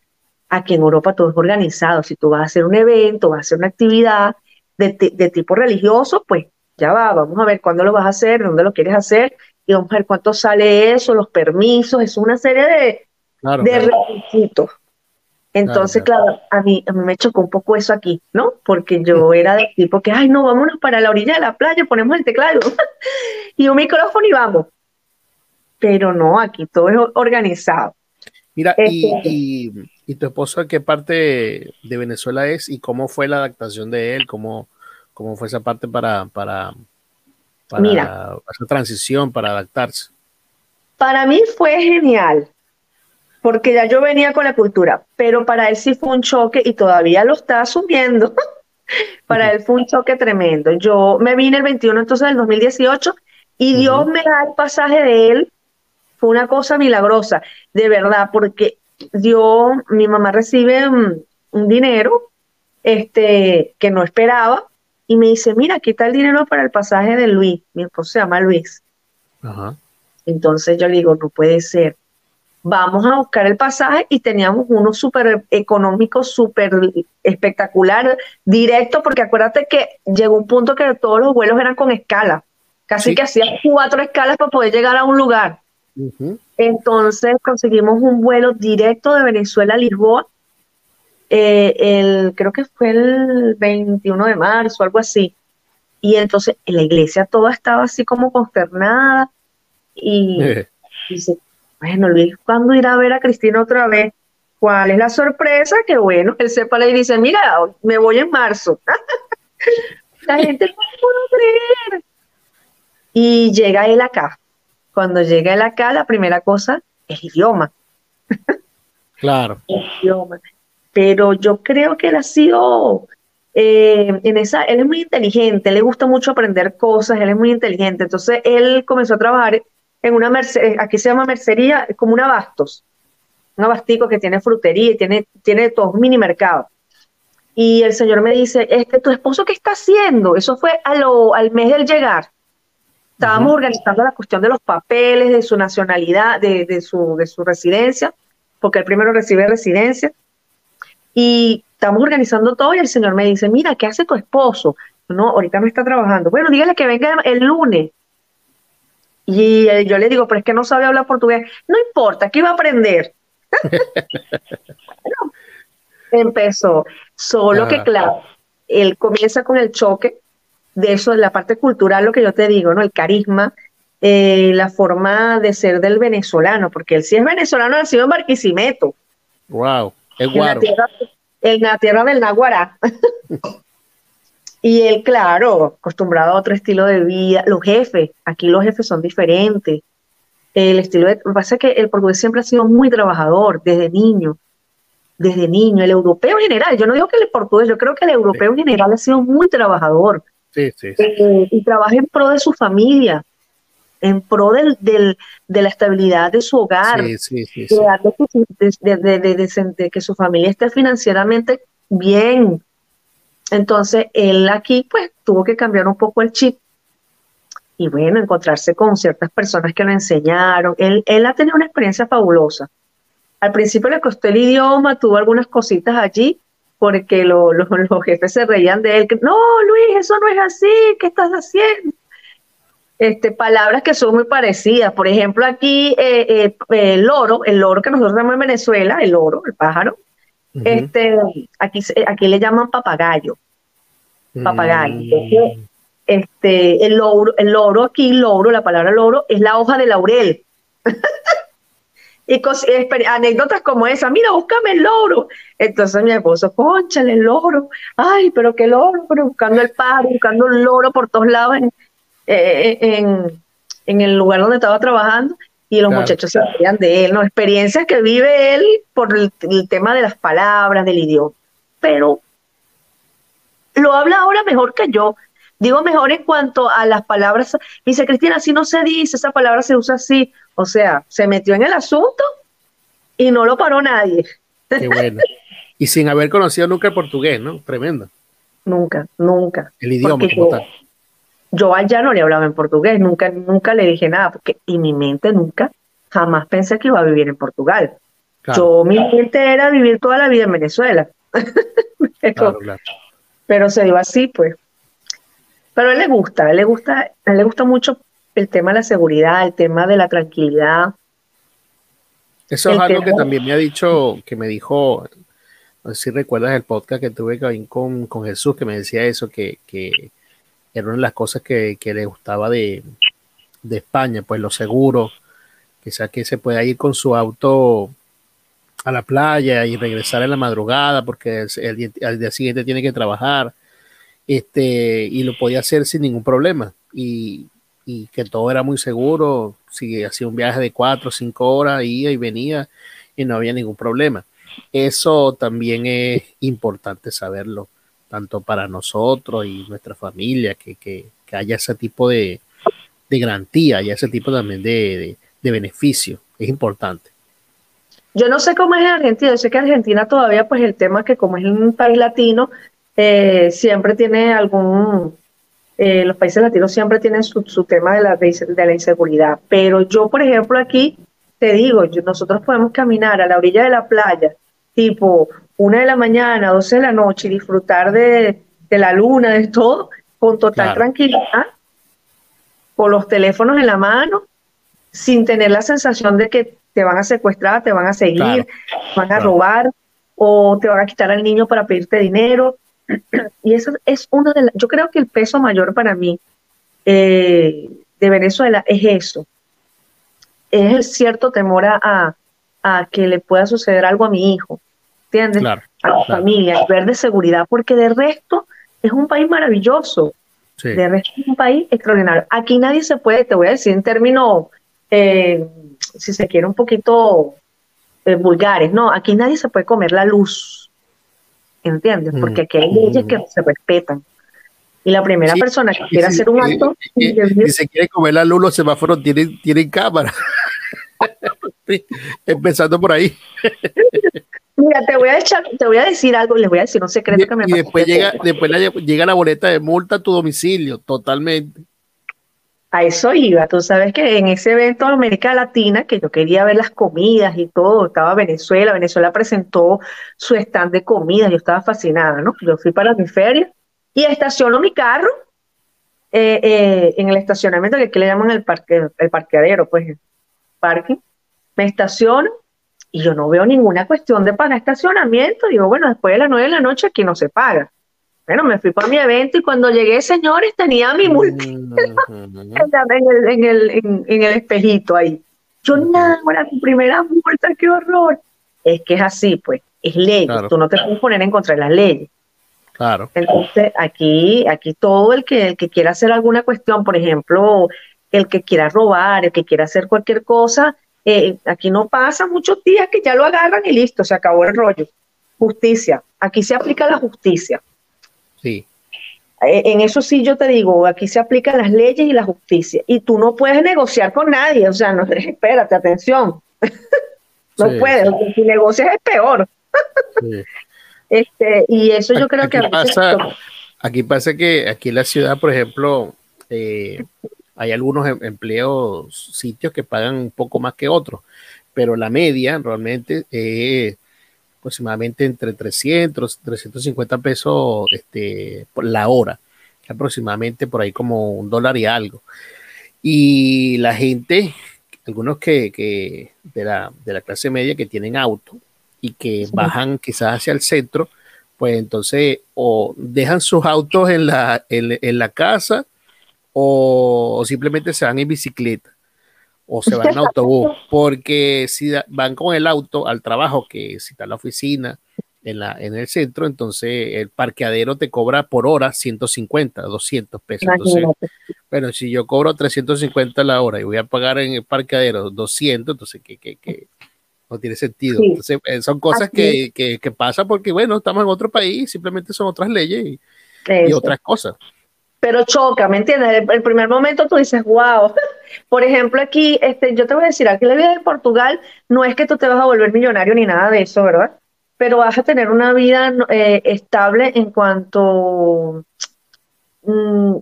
Aquí en Europa todo es organizado. Si tú vas a hacer un evento, vas a hacer una actividad de, de tipo religioso, pues ya va, vamos a ver cuándo lo vas a hacer, dónde lo quieres hacer, y vamos a ver cuánto sale eso, los permisos, es una serie de, claro, de claro. requisitos. Entonces, claro, claro, a, mí, a mí me chocó un poco eso aquí, ¿no? Porque yo era del tipo que, ay, no, vámonos para la orilla de la playa, ponemos el teclado y un micrófono y vamos. Pero no, aquí todo es organizado. Mira, y, y, y, tu esposo a qué parte de Venezuela es y cómo fue la adaptación de él? ¿Cómo, cómo fue esa parte para, para, para Mira, esa transición, para adaptarse? Para mí fue genial porque ya yo venía con la cultura, pero para él sí fue un choque y todavía lo está asumiendo. para él fue un choque tremendo. Yo me vine el 21 entonces del 2018 y Dios uh -huh. me da el pasaje de él. Fue una cosa milagrosa, de verdad, porque Dios, mi mamá recibe un, un dinero este, que no esperaba y me dice, mira, aquí está el dinero para el pasaje de Luis. Mi esposo se llama Luis. -huh. Entonces yo le digo, no puede ser vamos a buscar el pasaje y teníamos uno súper económico, súper espectacular, directo, porque acuérdate que llegó un punto que todos los vuelos eran con escala, casi sí. que hacían cuatro escalas para poder llegar a un lugar. Uh -huh. Entonces conseguimos un vuelo directo de Venezuela a Lisboa, eh, el, creo que fue el 21 de marzo, algo así. Y entonces en la iglesia toda estaba así como consternada y dice, bueno, Luis, ¿cuándo irá a ver a Cristina otra vez? ¿Cuál es la sorpresa? Que bueno, él sepa y dice, mira, me voy en marzo. la gente no puede creer. Y llega él acá. Cuando llega él acá, la primera cosa es el idioma. Claro. El idioma. Pero yo creo que él ha sido eh, en esa, él es muy inteligente, le gusta mucho aprender cosas, él es muy inteligente. Entonces él comenzó a trabajar en una mercería, aquí se llama mercería, es como un abastos, un abastico que tiene frutería y tiene, tiene todo, un mini mercado. Y el señor me dice, este, ¿tu esposo qué está haciendo? Eso fue a lo, al mes del llegar. Estábamos uh -huh. organizando la cuestión de los papeles, de su nacionalidad, de, de, su, de su residencia, porque él primero recibe residencia. Y estamos organizando todo y el señor me dice, mira, ¿qué hace tu esposo? No, ahorita no está trabajando. Bueno, dígale que venga el lunes. Y eh, yo le digo, pero es que no sabe hablar portugués. No importa, aquí va a aprender. bueno, empezó. Solo que, claro, él comienza con el choque de eso, de la parte cultural, lo que yo te digo, ¿no? El carisma, eh, la forma de ser del venezolano, porque él sí es venezolano, nacido en Barquisimeto. Wow, es guaro. En la tierra, en la tierra del Naguará. Y él, claro, acostumbrado a otro estilo de vida. Los jefes, aquí los jefes son diferentes. el estilo de... Lo que pasa es que el portugués siempre ha sido muy trabajador desde niño, desde niño, el europeo en general, yo no digo que el portugués, yo creo que el europeo en general ha sido muy trabajador. Sí, sí, sí. Eh, y trabaja en pro de su familia, en pro del, del, de la estabilidad de su hogar, Sí, de- de- de que su familia esté financieramente bien. Entonces, él aquí pues tuvo que cambiar un poco el chip y bueno, encontrarse con ciertas personas que lo enseñaron. Él, él ha tenido una experiencia fabulosa. Al principio le costó el idioma, tuvo algunas cositas allí, porque lo- lo- los jefes se reían de él, que no, Luis, eso no es así, ¿qué estás haciendo? Este, palabras que son muy parecidas. Por ejemplo, aquí eh, eh, el loro, el loro que nosotros llamamos en Venezuela, el loro, el pájaro, Este, aquí, aquí le llaman papagayo. papagayo. Mm, Este, el loro, el loro aquí, loro, la palabra loro, es la hoja de laurel. y cos- anécdotas como esa, mira, búscame el loro. Entonces mi esposo, conchale, el loro, ay, pero qué loro, pero buscando el pájaro, buscando el loro por todos lados en, eh, en, en el lugar donde estaba trabajando. Y los Claro. muchachos se reían de él, ¿no? Experiencias que vive él por el, el tema de las palabras, del idioma. Pero lo habla ahora mejor que yo. Digo mejor en cuanto a las palabras. Me dice, Cristina, así no se dice, esa palabra se usa así. O sea, se metió en el asunto y no lo paró nadie. Qué bueno. Y sin haber conocido nunca el portugués, ¿no? Tremendo. Nunca, nunca. El idioma como yo- tal. Yo allá no le hablaba en portugués, nunca, nunca le dije nada, porque y mi mente nunca, jamás pensé que iba a vivir en Portugal. Claro, Yo, mi mente era vivir toda la vida en Venezuela. pero, claro, claro. pero se dio así, pues. Pero a él le gusta, a él le gusta, a él le gusta mucho el tema de la seguridad, el tema de la tranquilidad. Eso es algo que también me ha dicho, que me dijo, no sé si recuerdas el podcast que tuve con, con, con Jesús, que me decía eso, que, que era una de las cosas que, le gustaba de, España, pues lo seguro, quizás que se pueda ir con su auto a la playa y regresar en la madrugada porque al día siguiente tiene que trabajar, este, y lo podía hacer sin ningún problema, y, y que todo era muy seguro, si hacía un viaje de cuatro o cinco horas, iba y venía, y no había ningún problema. Eso también es importante saberlo, tanto para nosotros y nuestra familia, que, que, que haya ese tipo de, de garantía, haya ese tipo también de, de, beneficio, es importante. Yo no sé cómo es en Argentina, yo sé que Argentina todavía, pues el tema que como es un país latino, eh, siempre tiene algún, eh, los países latinos siempre tienen su, su tema de la, de, la inseguridad, pero yo, por ejemplo, aquí te digo, nosotros podemos caminar a la orilla de la playa, tipo una de la mañana, 12 de la noche, y disfrutar de, de la luna, de todo, con total Claro. tranquilidad, con los teléfonos en la mano, sin tener la sensación de que te van a secuestrar, te van a seguir, Claro, te van a claro. robar o te van a quitar al niño para pedirte dinero. Y eso es uno de las, yo creo que el peso mayor para mí eh, de Venezuela es eso, es el cierto temor a que le pueda suceder algo a mi hijo, ¿entiendes? Claro, a la claro. familia, el ver de seguridad, porque de resto es un país maravilloso. sí, De resto es un país extraordinario. Aquí nadie se puede, te voy a decir en términos, eh, si se quiere, un poquito eh, vulgares, ¿no? Aquí nadie se puede comer la luz, ¿entiendes? Porque aquí hay leyes mm. que se respetan. Y la primera Sí, persona que quiera si- hacer un acto Si se quiere comer la luz, los semáforos tienen, tienen cámara. Empezando por ahí. Mira, te voy a echar, te voy a decir algo, les voy a decir un secreto que me Y, después llega, después la- llega la boleta de multa a tu domicilio, totalmente. A eso iba. Tú sabes que en ese evento de América Latina, que yo quería ver las comidas y todo, estaba Venezuela. Venezuela presentó su stand de comidas. Yo estaba fascinada, ¿no? Yo fui para mi feria y estaciono mi carro eh, eh, en el estacionamiento que aquí le llaman el, parque, el parqueadero, pues, parking. Me estaciono y yo no veo ninguna cuestión de pagar estacionamiento. Digo, bueno, después de las nueve de la noche aquí no se paga. Bueno, me fui por mi evento y cuando llegué, señores, tenía mi multa Ujú. en, el, en, el, en, en el espejito ahí. Yo, nada, bueno, mi primera multa, qué horror. Es que es así, pues, es ley. Claro. Tú no te puedes poner en contra de las leyes. Claro, Entonces, aquí, aquí todo el que, el que quiera hacer alguna cuestión, por ejemplo, el que quiera robar, el que quiera hacer cualquier cosa, eh, aquí no pasa muchos días que ya lo agarran y listo, se acabó el rollo. Justicia, aquí se aplica la justicia. Sí. Eh, en eso sí yo te digo, aquí se aplican las leyes y la justicia. Y tú no puedes negociar con nadie, o sea, no, espérate, atención. no puedes, si negocias es peor. este, y eso yo creo que... Pasa, aquí pasa que aquí en la ciudad, por ejemplo, eh, hay algunos em, empleos, sitios que pagan un poco más que otros, pero la media realmente es aproximadamente entre 300, 350 pesos este, por la hora, aproximadamente por ahí como un dólar y algo. Y la gente, algunos que, de, la, de, la, clase media que tienen auto y que bajan quizás hacia el centro, pues entonces o dejan sus autos en la, en la casa o, simplemente se van en bicicleta o se van en autobús, porque si van con el auto al trabajo, que si está en la oficina, en, la, en el centro, entonces el parqueadero te cobra por hora 150, 200 pesos. Entonces, bueno, si yo cobro 350 la hora y voy a pagar en el parqueadero 200, entonces que, que, no tiene sentido. Entonces, eh, son cosas que, que, que, pasan porque, bueno, estamos en otro país, simplemente son otras leyes y, y otras cosas pero choca, ¿me entiendes? El, primer momento tú dices, wow. Por ejemplo, aquí, este, yo te voy a decir, aquí la vida de Portugal no es que tú te vas a volver millonario ni nada de eso, ¿verdad? Pero vas a tener una vida eh, estable en cuanto, mm,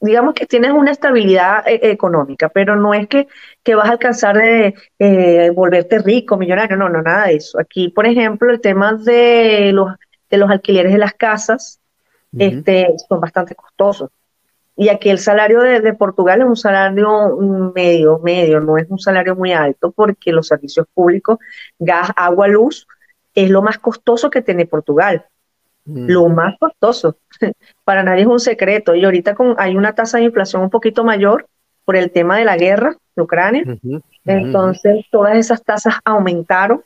digamos que tienes una estabilidad eh, económica, pero no es que, que, vas a alcanzar de eh, volverte rico, millonario, no, no, nada de eso. Aquí, por ejemplo, el tema de los, de los alquileres de las casas, este, son bastante costosos. Y aquí el salario de, Portugal es un salario medio, medio, no es un salario muy alto porque los servicios públicos, gas, agua, luz, es lo más costoso que tiene Portugal. Mm. Lo más costoso. Para nadie es un secreto. Y ahorita con, hay una tasa de inflación un poquito mayor por el tema de la guerra de Ucrania. Entonces, todas esas tasas aumentaron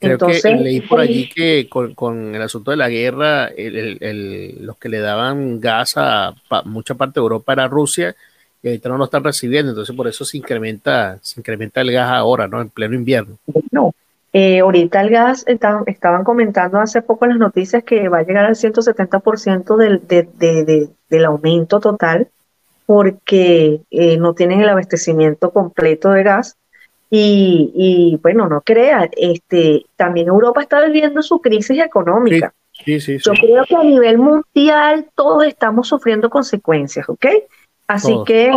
Creo Entonces, que leí por allí que con, el asunto de la guerra, los que le daban gas a mucha parte de Europa era Rusia y ahorita no lo están recibiendo, entonces por eso se incrementa, se incrementa el gas ahora, ¿no? En pleno invierno. No, eh, ahorita el gas, estaban comentando hace poco en las noticias que va a llegar al 170% del, de, del aumento total porque eh, no tienen el abastecimiento completo de gas y, bueno, no crea, este, también Europa está viviendo su crisis económica. Sí, sí, Yo creo que a nivel mundial todos estamos sufriendo consecuencias, ¿ok? Así que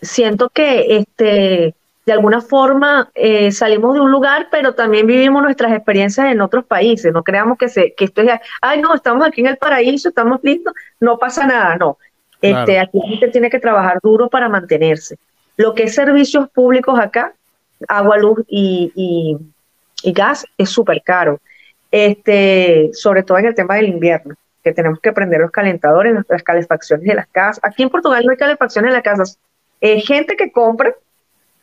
siento que este, de alguna forma eh, salimos de un lugar, pero también vivimos nuestras experiencias en otros países. No creamos que, se, que esto es, ay, no, estamos aquí en el paraíso, estamos listos, no pasa nada, no. Este, Aquí la gente tiene que trabajar duro para mantenerse. Lo que es servicios públicos acá, agua, luz y, gas es súper caro. Este, sobre todo en el tema del invierno, que tenemos que prender los calentadores, las calefacciones de las casas. Aquí en Portugal no hay calefacciones en las casas. Es gente que compra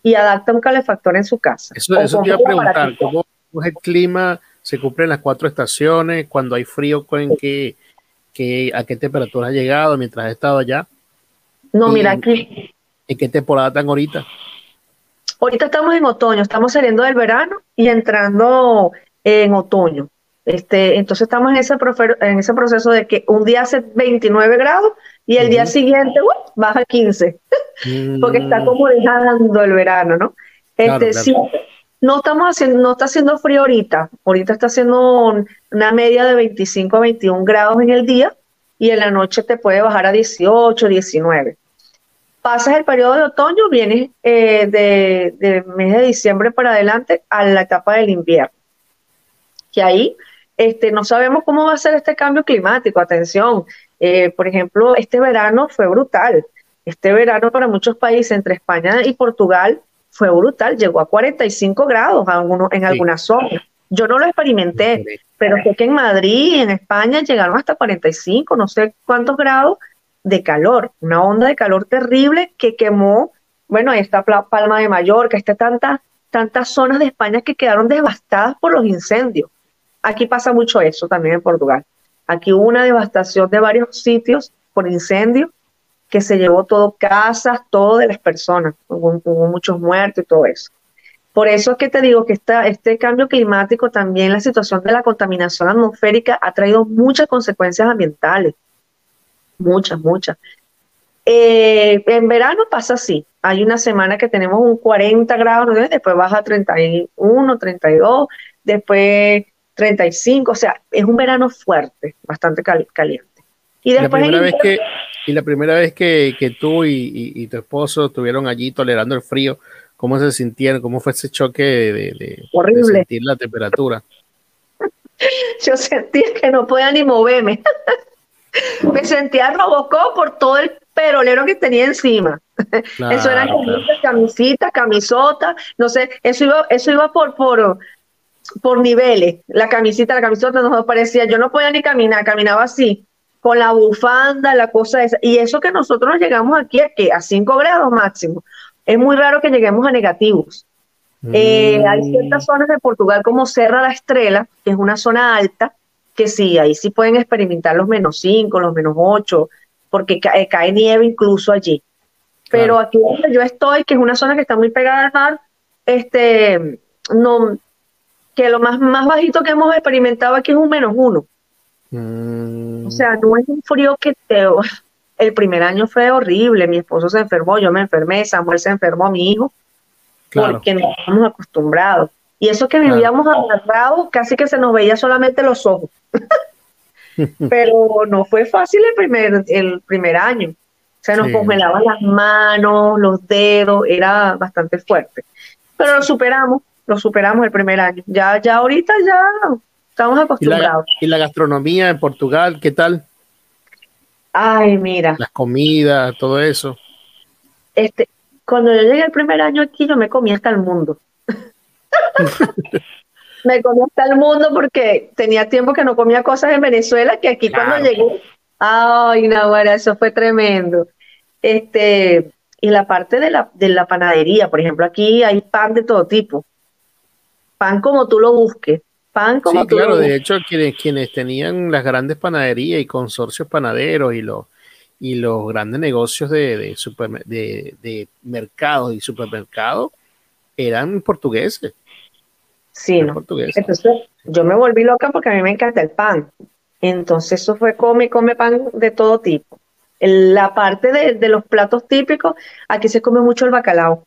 y adapta un calefactor en su casa. Eso, eso te iba a preguntar, ¿cómo es el clima? ¿Se cumplen las cuatro estaciones? Cuando hay frío, ¿en qué, ¿a qué temperatura ha llegado mientras ha estado allá? No, mira, aquí. ¿En qué temporada están ahorita? Ahorita estamos en otoño, estamos saliendo del verano y entrando en otoño. Este, entonces estamos en ese, en ese proceso de que un día hace 29 grados y el día siguiente uh, baja 15, porque está mm. como dejando el verano, ¿no? Este, Sí, no estamos haciendo, no está haciendo frío ahorita, ahorita está haciendo una media de 25 a 21 grados en el día y en la noche te puede bajar a 18, 19 pasas el periodo de otoño, vienes eh, de, mes de diciembre para adelante a la etapa del invierno. Que ahí este, no sabemos cómo va a ser este cambio climático. Atención, eh, por ejemplo, este verano fue brutal. Este verano para muchos países, entre España y Portugal, fue brutal. Llegó a 45 grados en algunas zonas. Yo no lo experimenté, pero sé que en Madrid, en España, llegaron hasta 45, no sé cuántos grados de calor, una onda de calor terrible que quemó, bueno, esta Palma de Mallorca, está tantas, tantas zonas de España que quedaron devastadas por los incendios. Aquí pasa mucho eso también en Portugal. Aquí hubo una devastación de varios sitios por incendios que se llevó todo, casas, todo de las personas. Hubo, muchos muertos y todo eso. Por eso es que te digo que esta, este cambio climático, también la situación de la contaminación atmosférica ha traído muchas consecuencias ambientales. Muchas, muchas. Eh, en verano pasa así. Hay una semana que tenemos un 40 grados, después baja a 31, 32, después 35. O sea, es un verano fuerte, bastante caliente. Y, después la primera vez que, y la primera vez que, que tú y, tu esposo estuvieron allí tolerando el frío, ¿cómo se sintieron? ¿Cómo fue ese choque de, Horrible. sentir la temperatura? Yo sentía que no podía ni moverme. Me sentía Robocop por todo el perolero que tenía encima. eso eran camisitas, camisotas, no sé, eso iba, eso iba por, por, por niveles. La camisita, la camisota nos parecía, yo no podía ni caminar, caminaba así, con la bufanda, la cosa esa. Y eso que nosotros llegamos aquí a, a 5 grados máximo. Es muy raro que lleguemos a negativos. Eh, hay mm. ciertas zonas de Portugal como Serra la Estrela, que es una zona alta, que sí, ahí sí pueden experimentar los menos 5, los menos 8, porque eh, cae, nieve incluso allí. Pero aquí donde yo estoy, que es una zona que está muy pegada al mar, este, no, que lo más, más bajito que hemos experimentado aquí es un menos uno. Mm. O sea, no es un frío que te... El primer año fue horrible, mi esposo se enfermó, yo me enfermé, Samuel se enfermó, mi hijo, porque no estamos acostumbrados. Y eso que vivíamos agarrados, casi que se nos veía solamente los ojos. Pero no fue fácil el primer, el primer año. Se nos congelaban las manos, los dedos, era bastante fuerte. Pero lo superamos, lo superamos el primer año. Ya, ya ahorita ya estamos acostumbrados. ¿Y la, gastronomía en Portugal, qué tal? Ay, mira. Las comidas, todo eso. Este, cuando yo llegué el primer año aquí, yo me comí hasta el mundo. Me comí hasta el mundo porque tenía tiempo que no comía cosas en Venezuela que aquí cuando llegué, ay, Nahuara, eso fue tremendo. Este, y la parte de la, de la panadería, por ejemplo, aquí hay pan de todo tipo. Pan como tú lo busques. Pan como sí, claro, de hecho, quienes, quienes tenían las grandes panaderías y consorcios panaderos y los y los grandes negocios de, de, de, de mercados y supermercados eran portugueses. Sí, ¿no? Entonces yo me volví loca porque a mí me encanta el pan. Entonces eso fue come, come pan de todo tipo. La parte de, los platos típicos, aquí se come mucho el bacalao.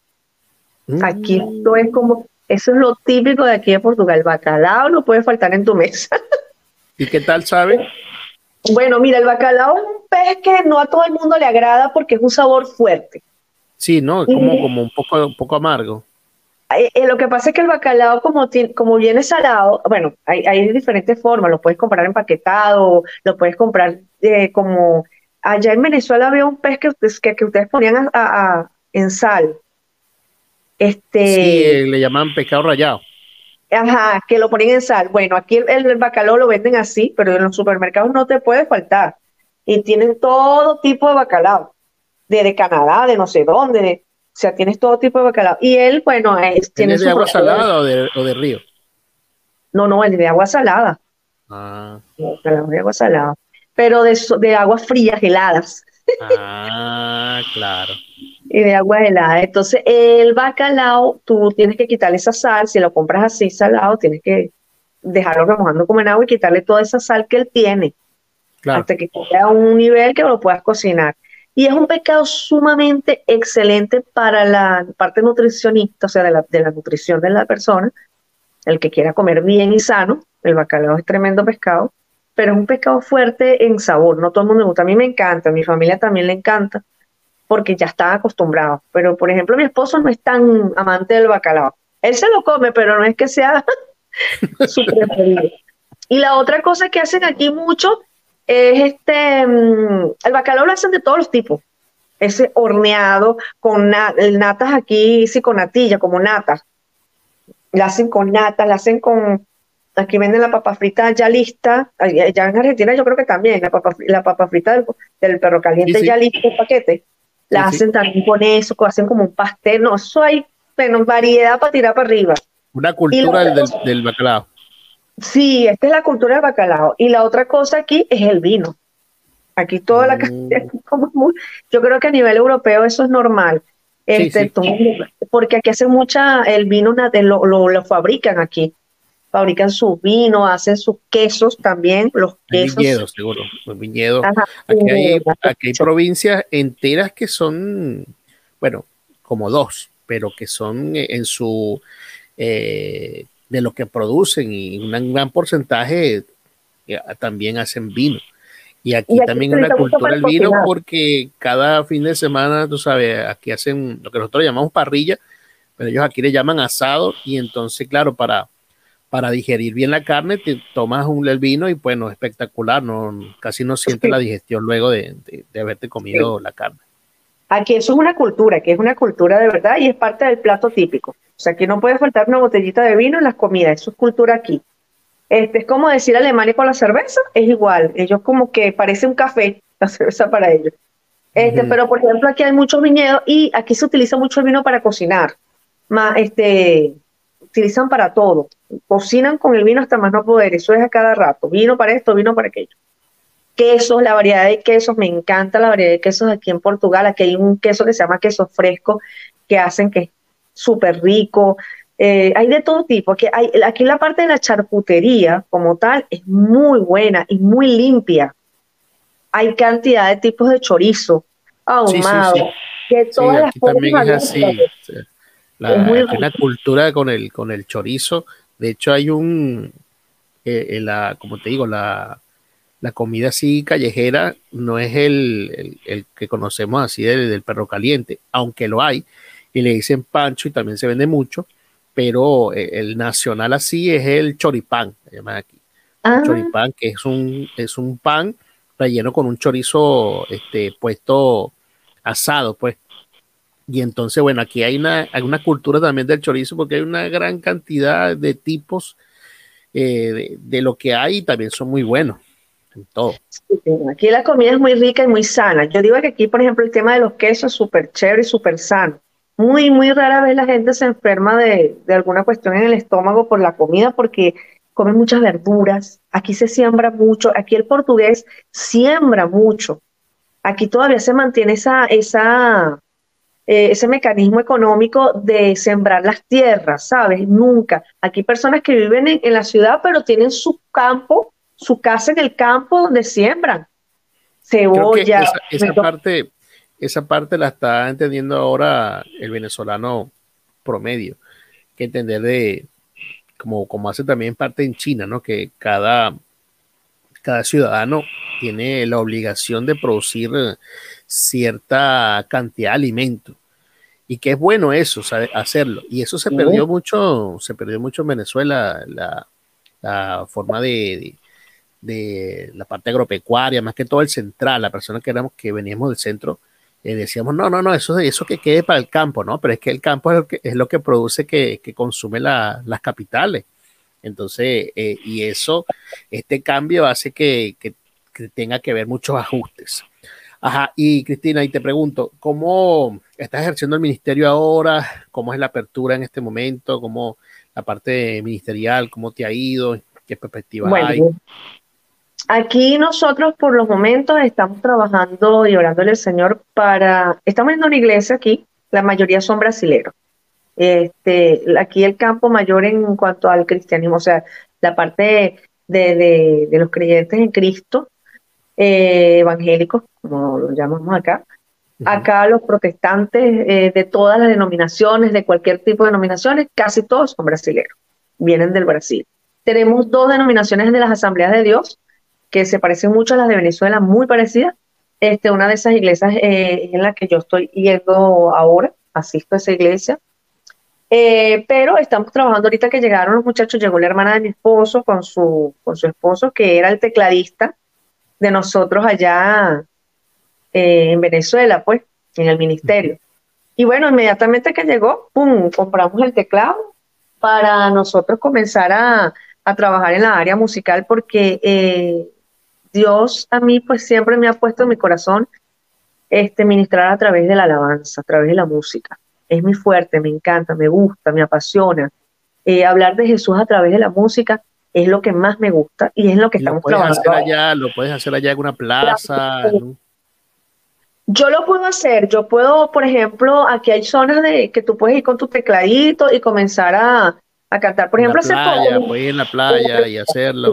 Aquí mm. esto es como, eso es lo típico de aquí de Portugal. El bacalao no puede faltar en tu mesa. ¿Y qué tal sabe? Bueno, mira, el bacalao es un pez que no a todo el mundo le agrada porque es un sabor fuerte. Sí, ¿no? Es como, como un, poco, un poco amargo. Eh, eh, lo que pasa es que el bacalao, como, como viene salado, bueno, hay, hay, diferentes formas, lo puedes comprar empaquetado, lo puedes comprar eh, como... Allá en Venezuela había un pez que, ustedes, que, ustedes ponían a, en sal. Este, sí, le llaman pescado rallado. Ajá, que lo ponen en sal. Bueno, aquí el, bacalao lo venden así, pero en los supermercados no te puede faltar. Y tienen todo tipo de bacalao, de, de Canadá, de no sé dónde, o sea, tienes todo tipo de bacalao. Y él, bueno, es, tiene de agua salada o de, o de, río? No, no, el de agua salada. Ah. de agua salada. Pero de, de aguas frías, heladas. Ah, claro. y de agua helada. Entonces, el bacalao, tú tienes que quitarle esa sal. Si lo compras así salado, tienes que dejarlo remojando como en agua y quitarle toda esa sal que él tiene. Hasta que llegue a un nivel que lo puedas cocinar. Y es un pescado sumamente excelente para la parte nutricionista, o sea, de la, de la nutrición de la persona, el que quiera comer bien y sano. El bacalao es tremendo pescado, pero es un pescado fuerte en sabor. No todo el mundo le gusta. A mí me encanta, a mi familia también le encanta, porque ya está acostumbrado. Pero, por ejemplo, mi esposo no es tan amante del bacalao. Él se lo come, pero no es que sea su preferido. Y la otra cosa que hacen aquí mucho es este, mm, el bacalao lo hacen de todos los tipos. Ese horneado con natas aquí, sí, con natilla, como natas. La hacen con natas, la hacen con, aquí venden la papa frita ya lista, ya en Argentina yo creo que también, la papa, la papa frita del, perro caliente ya lista, el paquete. La hacen también con eso, hacen como un pastel, no, eso hay bueno, variedad para tirar para arriba. Una cultura del, del bacalao. Sí, esta es la cultura del bacalao. Y la otra cosa aquí es el vino. Aquí toda la mm. yo creo que a nivel europeo eso es normal. Este, porque aquí hace mucha, el vino lo, lo, fabrican aquí. Fabrican su vino, hacen sus quesos también, los quesos. Viñedos, seguro, los viñedos. aquí hay, aquí hay provincias enteras que son, bueno, como dos, pero que son en su, eh, de lo que producen y un gran porcentaje eh, también hacen vino. Y aquí, también una cultura del vino porque cada fin de semana, tú sabes, aquí hacen lo que nosotros llamamos parrilla, pero ellos aquí le llaman asado y entonces, claro, para, para digerir bien la carne, te tomas un el vino y bueno, espectacular, no, casi no sientes la digestión luego de, de, haberte comido la carne. Aquí eso es una cultura, que es una cultura de verdad y es parte del plato típico. O sea, aquí no puede faltar una botellita de vino en las comidas, eso es cultura aquí. Este, es como decir Alemania con la cerveza, es igual. Ellos como que parece un café, la cerveza para ellos. Este, Pero, por ejemplo, aquí hay muchos viñedos y aquí se utiliza mucho el vino para cocinar. Más, este, utilizan para todo. Cocinan con el vino hasta más no poder. Eso es a cada rato. Vino para esto, vino para aquello. Quesos, la variedad de quesos. Me encanta la variedad de quesos aquí en Portugal. Aquí hay un queso que se llama queso fresco que hacen que es súper rico. Eh, hay de todo tipo. Aquí, hay, aquí la parte de la charcutería como tal es muy buena y muy limpia. Hay cantidad de tipos de chorizo ahumado. Que todas las también es así. La, una cultura con el, con el chorizo. De hecho, hay un, eh, la, como te digo, la, la comida así callejera no es el, el, que conocemos así del, del, perro caliente, aunque lo hay, y le dicen pancho y también se vende mucho, pero eh, el nacional así es el choripán, se llama aquí. Ah. Choripán, que es un, es un pan relleno con un chorizo este, puesto asado, pues. Y entonces, bueno, aquí hay una, hay una cultura también del chorizo porque hay una gran cantidad de tipos eh, de, lo que hay y también son muy buenos en todo. aquí la comida es muy rica y muy sana. Yo digo que aquí, por ejemplo, el tema de los quesos es súper chévere y súper sano. Muy, muy rara vez la gente se enferma de, alguna cuestión en el estómago por la comida porque come muchas verduras. Aquí se siembra mucho. Aquí el portugués siembra mucho. Aquí todavía se mantiene esa, esa, eh, ese mecanismo económico de sembrar las tierras, ¿sabes? Nunca. Aquí personas que viven en, la ciudad, pero tienen su campo, su casa en el campo donde siembran cebolla. esa, parte, esa parte la está entendiendo ahora el venezolano promedio, que entender de, como, como hace también parte en China, ¿no? Que cada, cada ciudadano tiene la obligación de producir cierta cantidad de alimento. Y que es bueno eso, hacerlo. Y eso se perdió mucho, se perdió mucho en Venezuela, la, forma de, de, la parte agropecuaria, más que todo el central, la persona que éramos que veníamos del centro, eh, decíamos, no, no, no, eso, eso que quede para el campo, ¿no? Pero es que el campo es lo que, es lo que produce que, que consume las capitales. Entonces, eh, y eso, este cambio hace que, que, tenga que ver muchos ajustes. Ajá, y Cristina, y te pregunto, ¿cómo estás ejerciendo el ministerio ahora? ¿Cómo es la apertura en este momento? ¿Cómo la parte ministerial? ¿Cómo te ha ido? ¿Qué perspectiva hay? Aquí nosotros por los momentos estamos trabajando y orándole al Señor para, estamos en una iglesia aquí, la mayoría son brasileros. Este, aquí el campo mayor en cuanto al cristianismo, o sea, la parte de, los creyentes en Cristo, eh, evangélicos, como lo llamamos acá. Acá los protestantes eh, de todas las denominaciones, de cualquier tipo de denominaciones, casi todos son brasileños, vienen del Brasil. Tenemos dos denominaciones de las asambleas de Dios, que se parecen mucho a las de Venezuela, muy parecidas. Este, una de esas iglesias eh, en la que yo estoy yendo ahora, asisto a esa iglesia. Eh, pero estamos trabajando ahorita que llegaron los muchachos, llegó la hermana de mi esposo con su, con su esposo, que era el tecladista de nosotros allá eh, en Venezuela, pues, en el ministerio. Y bueno, inmediatamente que llegó, pum, compramos el teclado para nosotros comenzar a, a trabajar en la área musical porque Dios a mí pues siempre me ha puesto en mi corazón este ministrar a través de la alabanza, a través de la música. Es muy fuerte, me encanta, me gusta, me apasiona. Eh, hablar de Jesús a través de la música es lo que más me gusta y es lo que estamos lo puedes trabajando. Hacer allá, lo puedes hacer allá en una plaza. Yo lo puedo hacer, yo puedo, por ejemplo, aquí hay zonas de que tú puedes ir con tu tecladito y comenzar a, a cantar. Por ejemplo, hace poco. Puedes ir en la playa y hacerlo.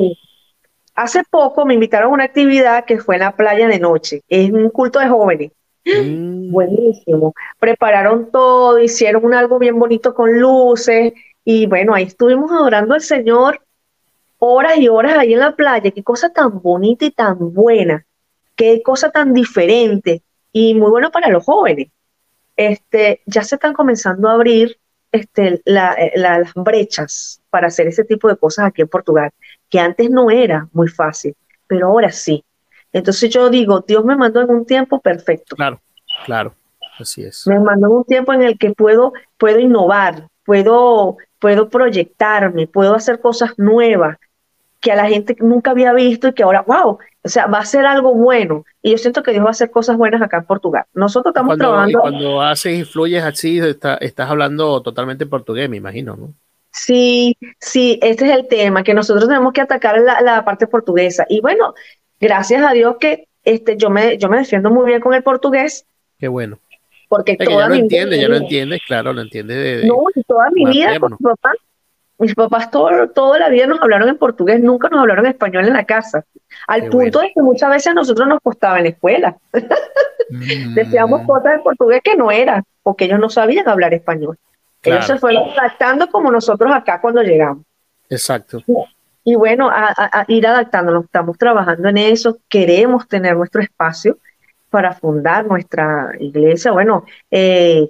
Hace poco me invitaron a una actividad que fue en la playa de noche. Es un culto de jóvenes. Mm. Buenísimo. Prepararon todo, hicieron un algo bien bonito con luces. Y bueno, ahí estuvimos adorando al Señor horas y horas ahí en la playa. Qué cosa tan bonita y tan buena. Qué cosa tan diferente y muy bueno para los jóvenes. Este, ya se están comenzando a abrir este, las brechas para hacer ese tipo de cosas aquí en Portugal, que antes no era muy fácil, pero ahora sí. Entonces yo digo, Dios me mandó en un tiempo perfecto. Claro, claro, así es. Me mandó en un tiempo en el que puedo, puedo innovar, puedo, puedo proyectarme, puedo hacer cosas nuevas que a la gente nunca había visto y que ahora, wow, o sea, va a ser algo bueno. Y yo siento que Dios va a hacer cosas buenas acá en Portugal. Nosotros estamos cuando, trabajando. Y cuando haces y fluyes así, estás hablando totalmente portugués, me imagino, ¿no? Sí, sí, este es el tema, que nosotros tenemos que atacar la, la, parte portuguesa. Y bueno, gracias a Dios que este, yo, me, yo me defiendo muy bien con el portugués. Qué bueno. Porque es que ya lo entiendes, ya lo entiendes, claro, lo entiendes. De, de, no, toda mi vida con mi papá mis papás todo, toda la vida nos hablaron en portugués, nunca nos hablaron español en la casa. Al punto de que muchas veces a nosotros nos costaba en la escuela. mm. Decíamos cosas en portugués que no era, porque ellos no sabían hablar español. Claro. Ellos se fueron adaptando como nosotros acá cuando llegamos. Exacto. Y bueno, a, a, a ir adaptándonos, estamos trabajando en eso, queremos tener nuestro espacio para fundar nuestra iglesia. Bueno, eh,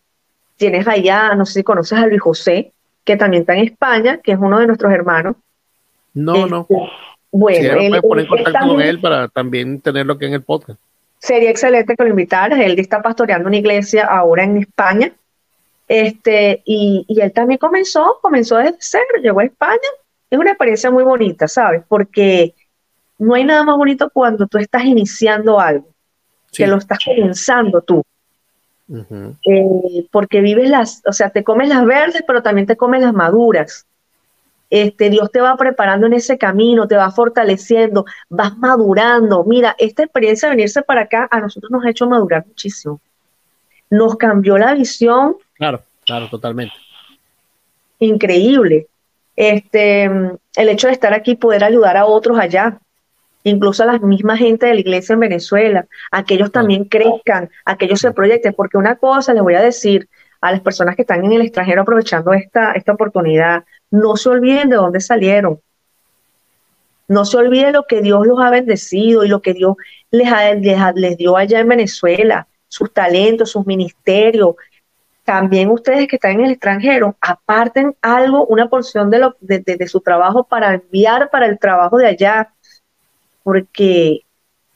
tienes allá, no sé si conoces a Luis José, que también está en España, que es uno de nuestros hermanos. No, este, no. Bueno, sí, él, poner en contacto también, con él para también tenerlo aquí en el podcast. Sería excelente que lo invitaras. Él está pastoreando una iglesia ahora en España. Este, y, y él también comenzó, comenzó desde cero, llegó a España. Es una experiencia muy bonita, ¿sabes? Porque no hay nada más bonito cuando tú estás iniciando algo, Sí. que lo estás comenzando tú. Eh, porque vives las, o sea, te comes las verdes, pero también te comes las maduras. Este, Dios te va preparando en ese camino, te va fortaleciendo, vas madurando. Mira, esta experiencia de venirse para acá a nosotros nos ha hecho madurar muchísimo. Nos cambió la visión Claro, claro, totalmente. increíble. Este, el hecho de estar aquí, poder ayudar a otros allá, incluso a la misma gente de la iglesia en Venezuela, a que ellos también crezcan, a que ellos se proyecten, porque una cosa les voy a decir a las personas que están en el extranjero aprovechando esta, esta oportunidad, no se olviden de dónde salieron. No se olviden lo que Dios los ha bendecido y lo que Dios les, ha- les, ha- les dio allá en Venezuela, sus talentos, sus ministerios. También ustedes que están en el extranjero, aparten algo, una porción de, lo, de, de- de su trabajo para enviar para el trabajo de allá, porque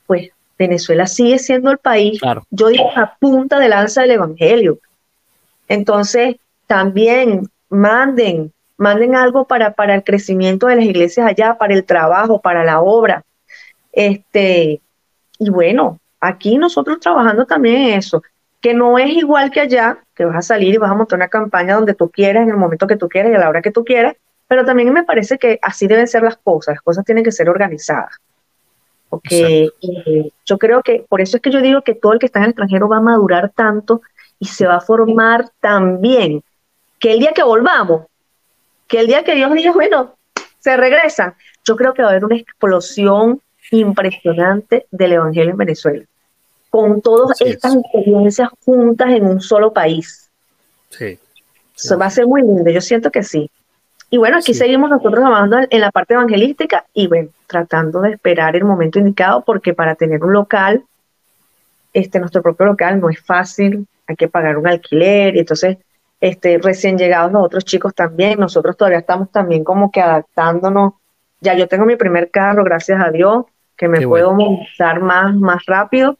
pues Venezuela sigue siendo el país, Claro. yo digo, la punta de lanza del Evangelio. Entonces, también manden, manden algo para, para el crecimiento de las iglesias allá, para el trabajo, para la obra. Este, y bueno, aquí nosotros trabajando también en eso, que no es igual que allá, que vas a salir y vas a montar una campaña donde tú quieras, en el momento que tú quieras y a la hora que tú quieras, pero también me parece que así deben ser las cosas, las cosas tienen que ser organizadas. Porque eh, yo creo que, por eso es que yo digo que todo el que está en el extranjero va a madurar tanto y se va a formar tan bien, que el día que volvamos, que el día que Dios diga, bueno, se regresa, yo creo que va a haber una explosión impresionante del Evangelio en Venezuela, con todas estas experiencias juntas en un solo país. Sí. Eso va a ser muy lindo, yo siento que sí. Y bueno, aquí Sí. seguimos nosotros trabajando en la parte evangelística y bueno, tratando de esperar el momento indicado porque para tener un local, este, nuestro propio local no es fácil, hay que pagar un alquiler y entonces este, recién llegados los otros chicos también, nosotros todavía estamos también como que adaptándonos. Ya yo tengo mi primer carro, gracias a Dios, que me Qué puedo montar más, más rápido.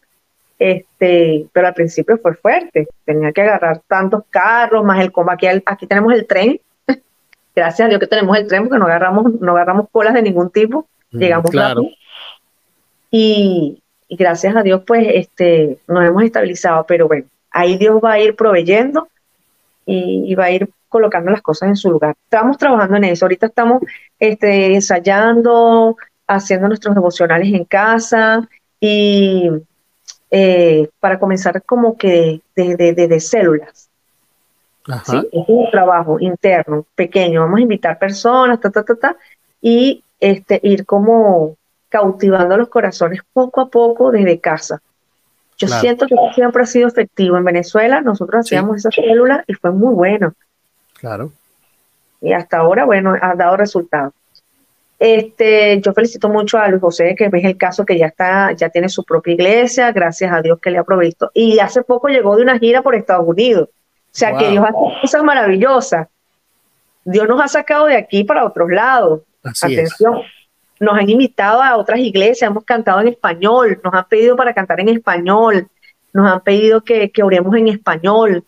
Este, pero al principio fue fuerte. Tenía que agarrar tantos carros, más el como aquí, aquí tenemos el tren. Gracias a Dios que tenemos el tren porque no agarramos, no agarramos colas de ningún tipo. Mm, Llegamos claro. rápido. Y, y gracias a Dios, pues, este, nos hemos estabilizado. Pero bueno, ahí Dios va a ir proveyendo y, y va a ir colocando las cosas en su lugar. Estamos trabajando en eso. Ahorita estamos este, ensayando, haciendo nuestros devocionales en casa y eh, para comenzar como que desde de, células. ¿sí? Es un trabajo interno, pequeño. Vamos a invitar personas, ta, ta, ta, ta, y este, ir como cautivando los corazones poco a poco desde casa. Yo siento que siempre ha sido efectivo. En Venezuela nosotros hacíamos esas células y fue muy bueno. Claro. Y hasta ahora, bueno, ha dado resultados. Este, yo felicito mucho a Luis José, que es el caso que ya está, ya tiene su propia iglesia, gracias a Dios que le ha provisto. Y hace poco llegó de una gira por Estados Unidos. O sea que Dios hace cosas maravillosas. Dios nos ha sacado de aquí para otros lados. Atención. Nos han invitado a otras iglesias, hemos cantado en español, nos han pedido para cantar en español, nos han pedido que, que oremos en español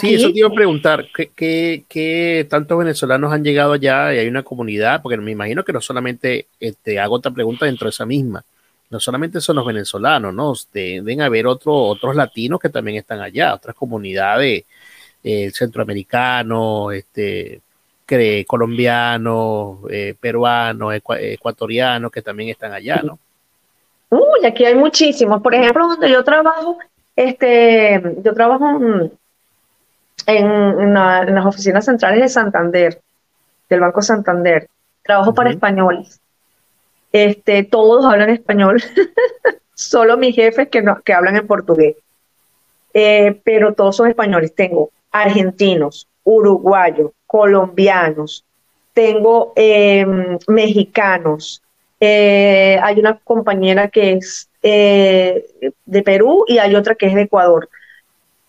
sí, eso te iba a preguntar, ¿qué, tantos venezolanos han llegado allá y hay una comunidad? Porque me imagino que no solamente, te este, hago otra pregunta dentro de esa misma, no solamente son los venezolanos, ¿no? Deben haber otro, otros latinos que también están allá, otras comunidades eh, centroamericanos, este, colombianos, eh, peruanos, ecuatorianos que también están allá, ¿no? Uy, aquí hay muchísimos. Por ejemplo, donde yo trabajo, este, yo trabajo en en, las oficinas centrales de Santander, del Banco Santander. Trabajo para españoles. Este, todos hablan español, solo mis jefes que, no, que hablan en portugués. Eh, pero todos son españoles. Tengo argentinos, uruguayos, colombianos, tengo em, mexicanos. Eh, hay una compañera que es eh, de Perú y hay otra que es de Ecuador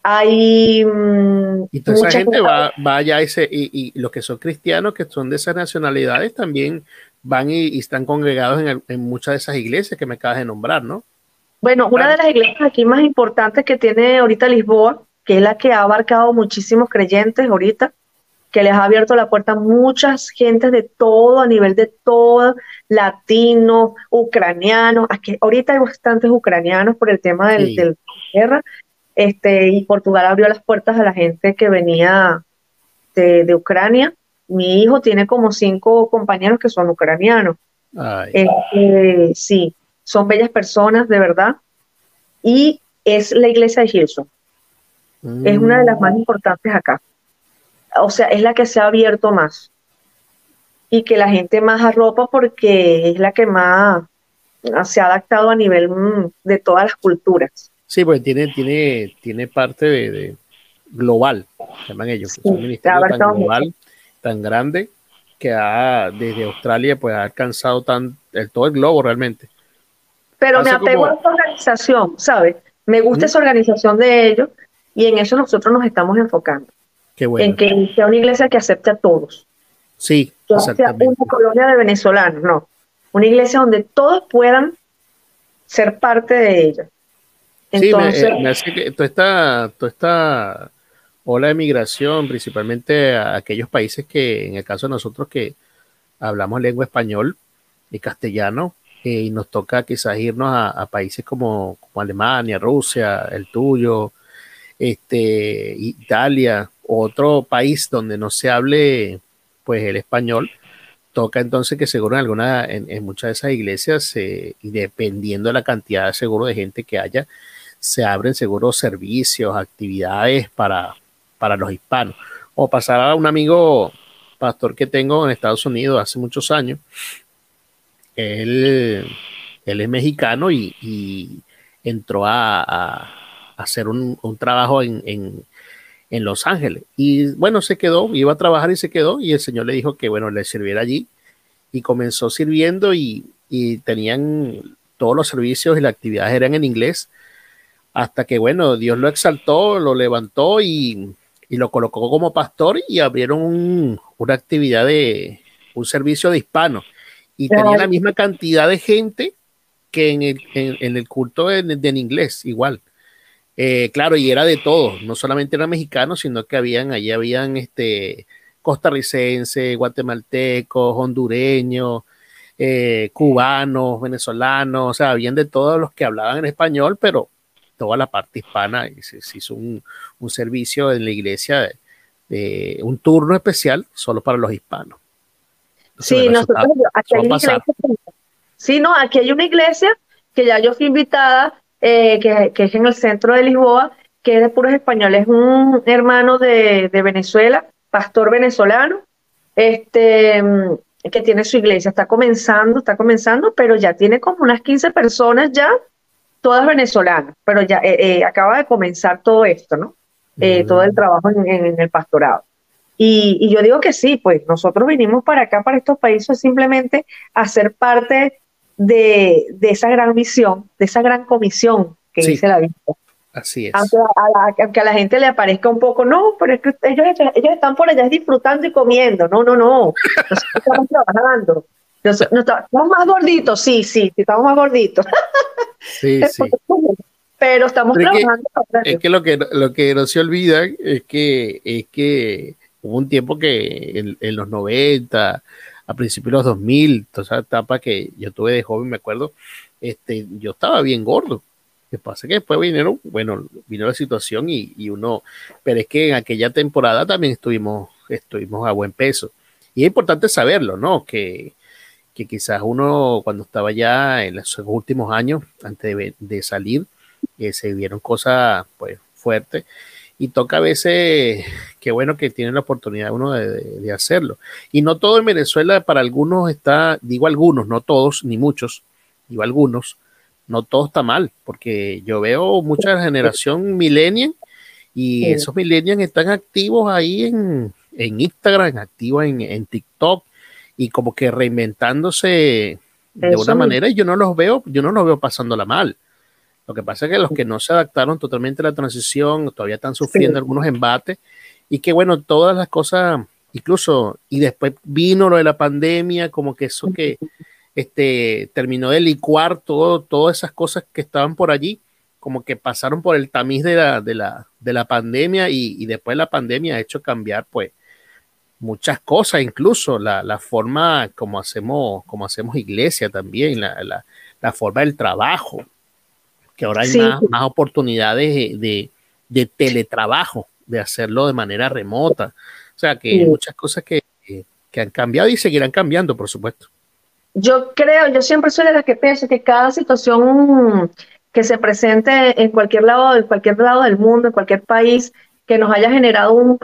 hay... Mm, y toda esa gente va, va allá ese, y, y, los que son cristianos, que son de esas nacionalidades, también van y, están congregados en, muchas de esas iglesias que me acabas de nombrar, ¿no? Bueno, una de las iglesias aquí más importantes que tiene ahorita Lisboa, que es la que ha abarcado muchísimos creyentes ahorita, que les ha abierto la puerta a muchas gentes de todo, a nivel de todo, latinos, ucranianos, aquí, ahorita hay bastantes ucranianos por el tema del, de la guerra, este, y Portugal abrió las puertas a la gente que venía de, Ucrania. Mi hijo tiene como cinco compañeros que son ucranianos. Este, sí, son bellas personas, de verdad. Y es la iglesia de Gilson. Es una de las más mm. importantes acá. O sea, es la que se ha abierto más. Y que la gente más arropa porque es la que más se ha adaptado a nivel mm, de todas las culturas. Sí, pues tiene, tiene, tiene parte de, global, llaman ellos, un ministerio tan global, tan grande, que ha, desde Australia, pues ha alcanzado tan, el, todo el globo realmente. Pero me apego a esa organización, ¿sabes? Me gusta esa organización de ellos y en eso nosotros nos estamos enfocando. Qué bueno. En que sea una iglesia que acepte a todos. Sí, que sea una colonia de venezolanos, no. Una iglesia donde todos puedan ser parte de ella. Sí, eh, me, hace que toda esta, toda esta ola de migración, principalmente a aquellos países que, en el caso de nosotros que hablamos lengua español y castellano, eh, y nos toca quizás irnos a, países como, Alemania, Rusia, el tuyo, este, Italia, otro país donde no se hable pues el español, toca entonces que seguro en alguna, en, muchas de esas iglesias, y dependiendo de la cantidad seguro de gente que haya, se abren seguros servicios, actividades para, para los hispanos. O pasar a un amigo pastor que tengo en Estados Unidos hace muchos años. Él, él es mexicano y, entró a, hacer un, trabajo en, Los Ángeles. Y bueno, se quedó, iba a trabajar y se quedó. Y el Señor le dijo que bueno, le sirviera allí. Y comenzó sirviendo y, y tenían todos los servicios y las actividades eran en inglés hasta que, bueno, Dios lo exaltó, lo levantó y, lo colocó como pastor y abrieron una actividad de un servicio de hispanos. Y tenía la misma cantidad de gente que en el, en, el culto en, inglés, igual. Eh, claro, y era de todo, no solamente eran mexicanos, sino que habían, allí habían este, costarricenses, guatemaltecos, hondureños, eh, cubanos, venezolanos, o sea, habían de todos los que hablaban en español, pero toda la parte hispana y se, hizo un, servicio en la iglesia eh, un turno especial solo para los hispanos. sí, nosotros, aquí hay una iglesia, sí, no, aquí hay una iglesia que ya yo fui invitada, eh, que, que, es en el centro de Lisboa, que es de puros españoles, un hermano de, de Venezuela, pastor venezolano, este, que tiene su iglesia, está comenzando, está comenzando, pero ya tiene como unas 15 personas ya, todas venezolanas, pero ya eh, eh, acaba de comenzar todo esto, ¿no? Eh, todo el trabajo en, el pastorado. Y, yo digo que sí, pues nosotros vinimos para acá, para estos países, simplemente a ser parte de, esa gran misión, de esa gran comisión que dice la Biblia. Así es. Aunque a, la, gente le aparezca un poco, no, pero es que ellos, ellos están por allá disfrutando y comiendo. No, no, no. Nosotros estamos trabajando. estamos más gorditos, sí, sí, estamos más gorditos. Sí, sí. Pero estamos trabajando. es que lo que lo que no se olvida es que es que hubo un tiempo que en, los 90, a principios de los 2000, toda esa etapa que yo tuve de joven, me acuerdo, este, yo estaba bien gordo que pasa que después vinieron, bueno, vino la situación y, uno, pero es que en aquella temporada también estuvimos, estuvimos a buen peso. Y es importante saberlo, ¿no? Que, que quizás uno cuando estaba ya en los últimos años, antes de, salir, eh, se vieron cosas pues fuertes y toca a veces, qué bueno que tiene la oportunidad uno de, de, hacerlo. Y no todo en Venezuela, para algunos está, digo algunos, no todos, ni muchos, digo algunos, no todo está mal, porque yo veo mucha generación millennial y esos millennials están activos ahí en, Instagram, activos en, TikTok y como que reinventándose de una manera y yo no los veo, yo no los veo pasándola mal. Lo que pasa es que los que no se adaptaron totalmente a la transición todavía están sufriendo algunos embates y que bueno, todas las cosas, incluso, y después vino lo de la pandemia, como que eso que este, terminó de licuar todo, todas esas cosas que estaban por allí, como que pasaron por el tamiz de la, de la, de la pandemia y, después la pandemia ha hecho cambiar pues muchas cosas, incluso la, la forma como hacemos, como hacemos iglesia también, la, la, la forma del trabajo, que ahora hay más, más, oportunidades de, de, teletrabajo, de hacerlo de manera remota. O sea que hay muchas cosas que, que han cambiado y seguirán cambiando, por supuesto yo creo, yo siempre soy de las que pienso que cada situación que se presente en cualquier lado, en cualquier lado del mundo, en cualquier país, que nos haya generado un,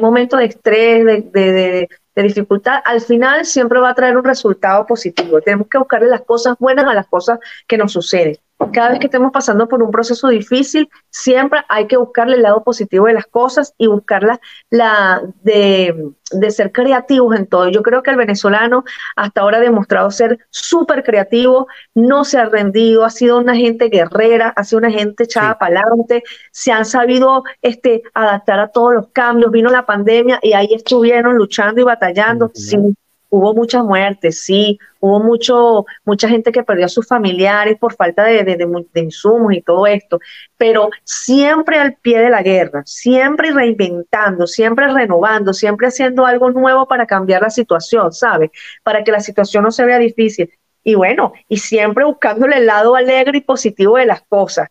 momento de estrés, de, de, dificultad, al final siempre va a traer un resultado positivo. Tenemos que buscarle las cosas buenas a las cosas que nos suceden cada vez que estemos pasando por un proceso difícil, siempre hay que buscarle el lado positivo de las cosas y buscarla la de, de, ser creativos en todo. Yo creo que el venezolano hasta ahora ha demostrado ser súper creativo, no se ha rendido, ha sido una gente guerrera, ha sido una gente echada para adelante, se han sabido este, adaptar a todos los cambios. Vino la pandemia y ahí estuvieron luchando y batallando sin hubo muchas muertes, sí, hubo mucho, mucha gente que perdió a sus familiares por falta de, de, insumos y todo esto, pero siempre al pie de la guerra, siempre reinventando, siempre renovando, siempre haciendo algo nuevo para cambiar la situación, ¿sabes? Para que la situación no se vea difícil. Y bueno, y siempre buscándole el lado alegre y positivo de las cosas.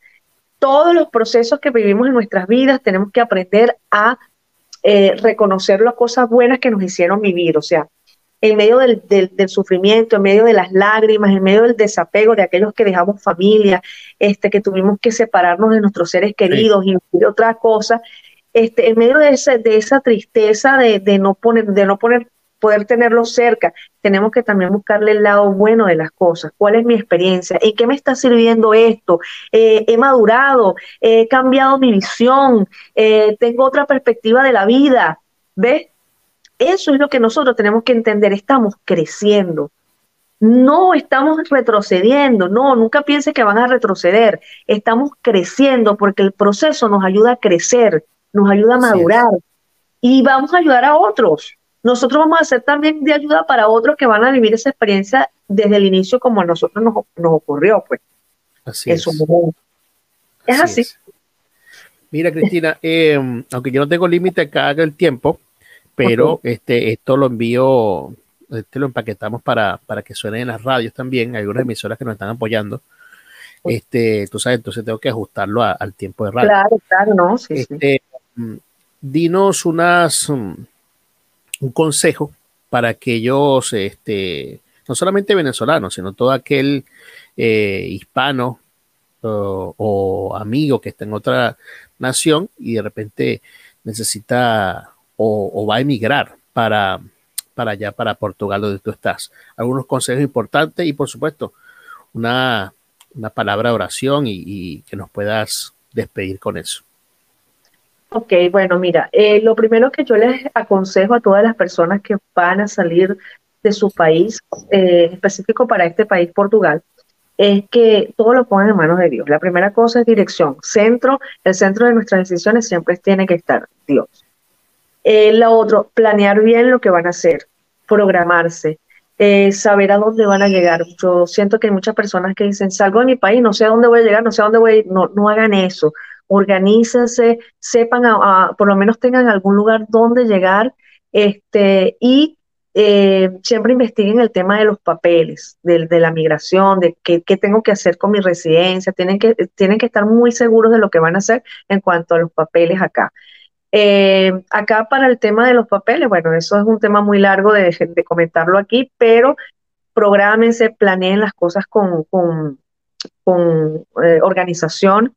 Todos los procesos que vivimos en nuestras vidas tenemos que aprender a eh, reconocer las cosas buenas que nos hicieron vivir, o sea, en medio del, sufrimiento, en medio de las lágrimas, en medio del desapego de aquellos que dejamos familia, este, que tuvimos que separarnos de nuestros seres queridos y otra cosa, este, en medio de, ese, de esa tristeza de, no poner, de no poner, poder tenerlo cerca, tenemos que también buscarle el lado bueno de las cosas. ¿Cuál es mi experiencia? ¿En qué me está sirviendo esto? Eh, he madurado, he cambiado mi visión, eh, tengo otra perspectiva de la vida. ¿Ves? Eso es lo que nosotros tenemos que entender. Estamos creciendo. No estamos retrocediendo. No, nunca piense que van a retroceder. Estamos creciendo porque el proceso nos ayuda a crecer, nos ayuda a madurar y vamos a ayudar a otros. Nosotros vamos a ser también de ayuda para otros que van a vivir esa experiencia desde el inicio como a nosotros nos, ocurrió, pues. Así es. Es así. Mira, Cristina, eh, aunque yo no tengo límite acá el tiempo, pero este, esto lo envío, este lo empaquetamos para, para que suene en las radios también, hay algunas emisoras que nos están apoyando. Este, tú sabes, entonces tengo que ajustarlo al tiempo de radio. Claro, claro, no, sí, este, mm, dinos unas, mm, un consejo para aquellos, este, no solamente venezolanos, sino todo aquel eh, hispano o, amigo que está en otra nación y de repente necesita o, va a emigrar para, para allá, para Portugal, donde tú estás. Algunos consejos importantes y, por supuesto, una, palabra de oración y que nos puedas despedir con eso. Ok, bueno, mira, eh, lo primero que yo les aconsejo a todas las personas que van a salir de su país, eh, específico para este país, Portugal, es que todo lo pongan en manos de Dios. La primera cosa es dirección. Centro, el centro de nuestras decisiones siempre tiene que estar Dios. Eh, lo otro, planear bien lo que van a hacer, programarse, eh, saber a dónde van a llegar. Yo siento que hay muchas personas que dicen, salgo de mi país, no sé a dónde voy a llegar, no sé a dónde voy a ir. No, no hagan eso organícense, sepan, por lo menos tengan algún lugar donde llegar este, y eh, siempre investiguen el tema de los papeles, de, la migración, de qué, tengo que hacer con mi residencia, tienen que, tienen que estar muy seguros de lo que van a hacer en cuanto a los papeles acá. Eh, acá para el tema de los papeles, bueno, eso es un tema muy largo de, comentarlo aquí, pero prográmense, planeen las cosas con, con, eh, organización,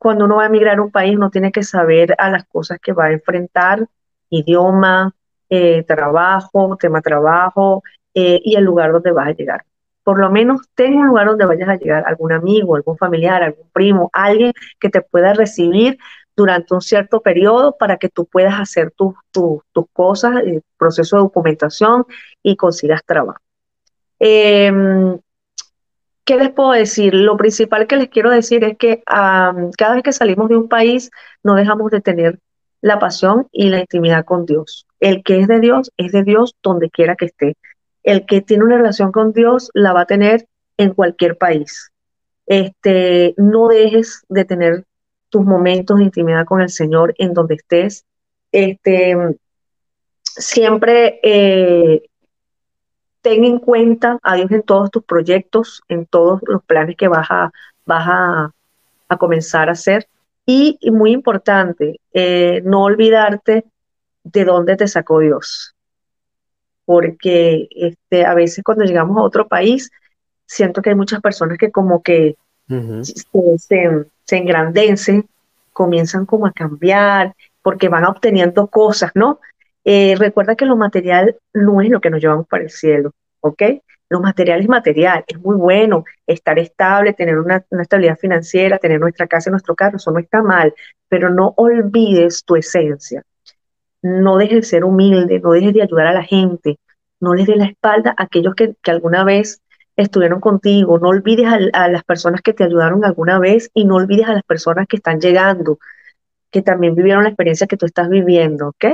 cuando uno va a emigrar a un país, uno tiene que saber a las cosas que va a enfrentar, idioma, eh, trabajo, tema trabajo eh, y el lugar donde vas a llegar. Por lo menos ten un lugar donde vayas a llegar, algún amigo, algún familiar, algún primo, alguien que te pueda recibir durante un cierto periodo para que tú puedas hacer tus cosas, el proceso de documentación y consigas trabajo. Em, ¿Qué les puedo decir? Lo principal que les quiero decir es que cada vez que salimos de un país no dejamos de tener la pasión y la intimidad con Dios. El que es de Dios es de Dios donde quiera que esté. El que tiene una relación con Dios la va a tener en cualquier país. Este, no dejes de tener tus momentos de intimidad con el Señor en donde estés. Este, siempre eh, ten en cuenta a Dios en todos tus proyectos, en todos los planes que vas a, vas a, comenzar a hacer. Y, muy importante, eh, no olvidarte de dónde te sacó Dios. Porque este, a veces cuando llegamos a otro país, siento que hay muchas personas que como que se, engrandecen, comienzan como a cambiar, porque van obteniendo cosas, ¿no? Eh, recuerda que lo material no es lo que nos llevamos para el cielo, ¿ok? Lo material es material, es muy bueno estar estable, tener una, estabilidad financiera, tener nuestra casa y nuestro carro, eso no está mal, pero no olvides tu esencia. No dejes de ser humilde, no dejes de ayudar a la gente, no les des la espalda a aquellos que, alguna vez estuvieron contigo, no olvides a, las personas que te ayudaron alguna vez y no olvides a las personas que están llegando, que también vivieron la experiencia que tú estás viviendo, ¿ok?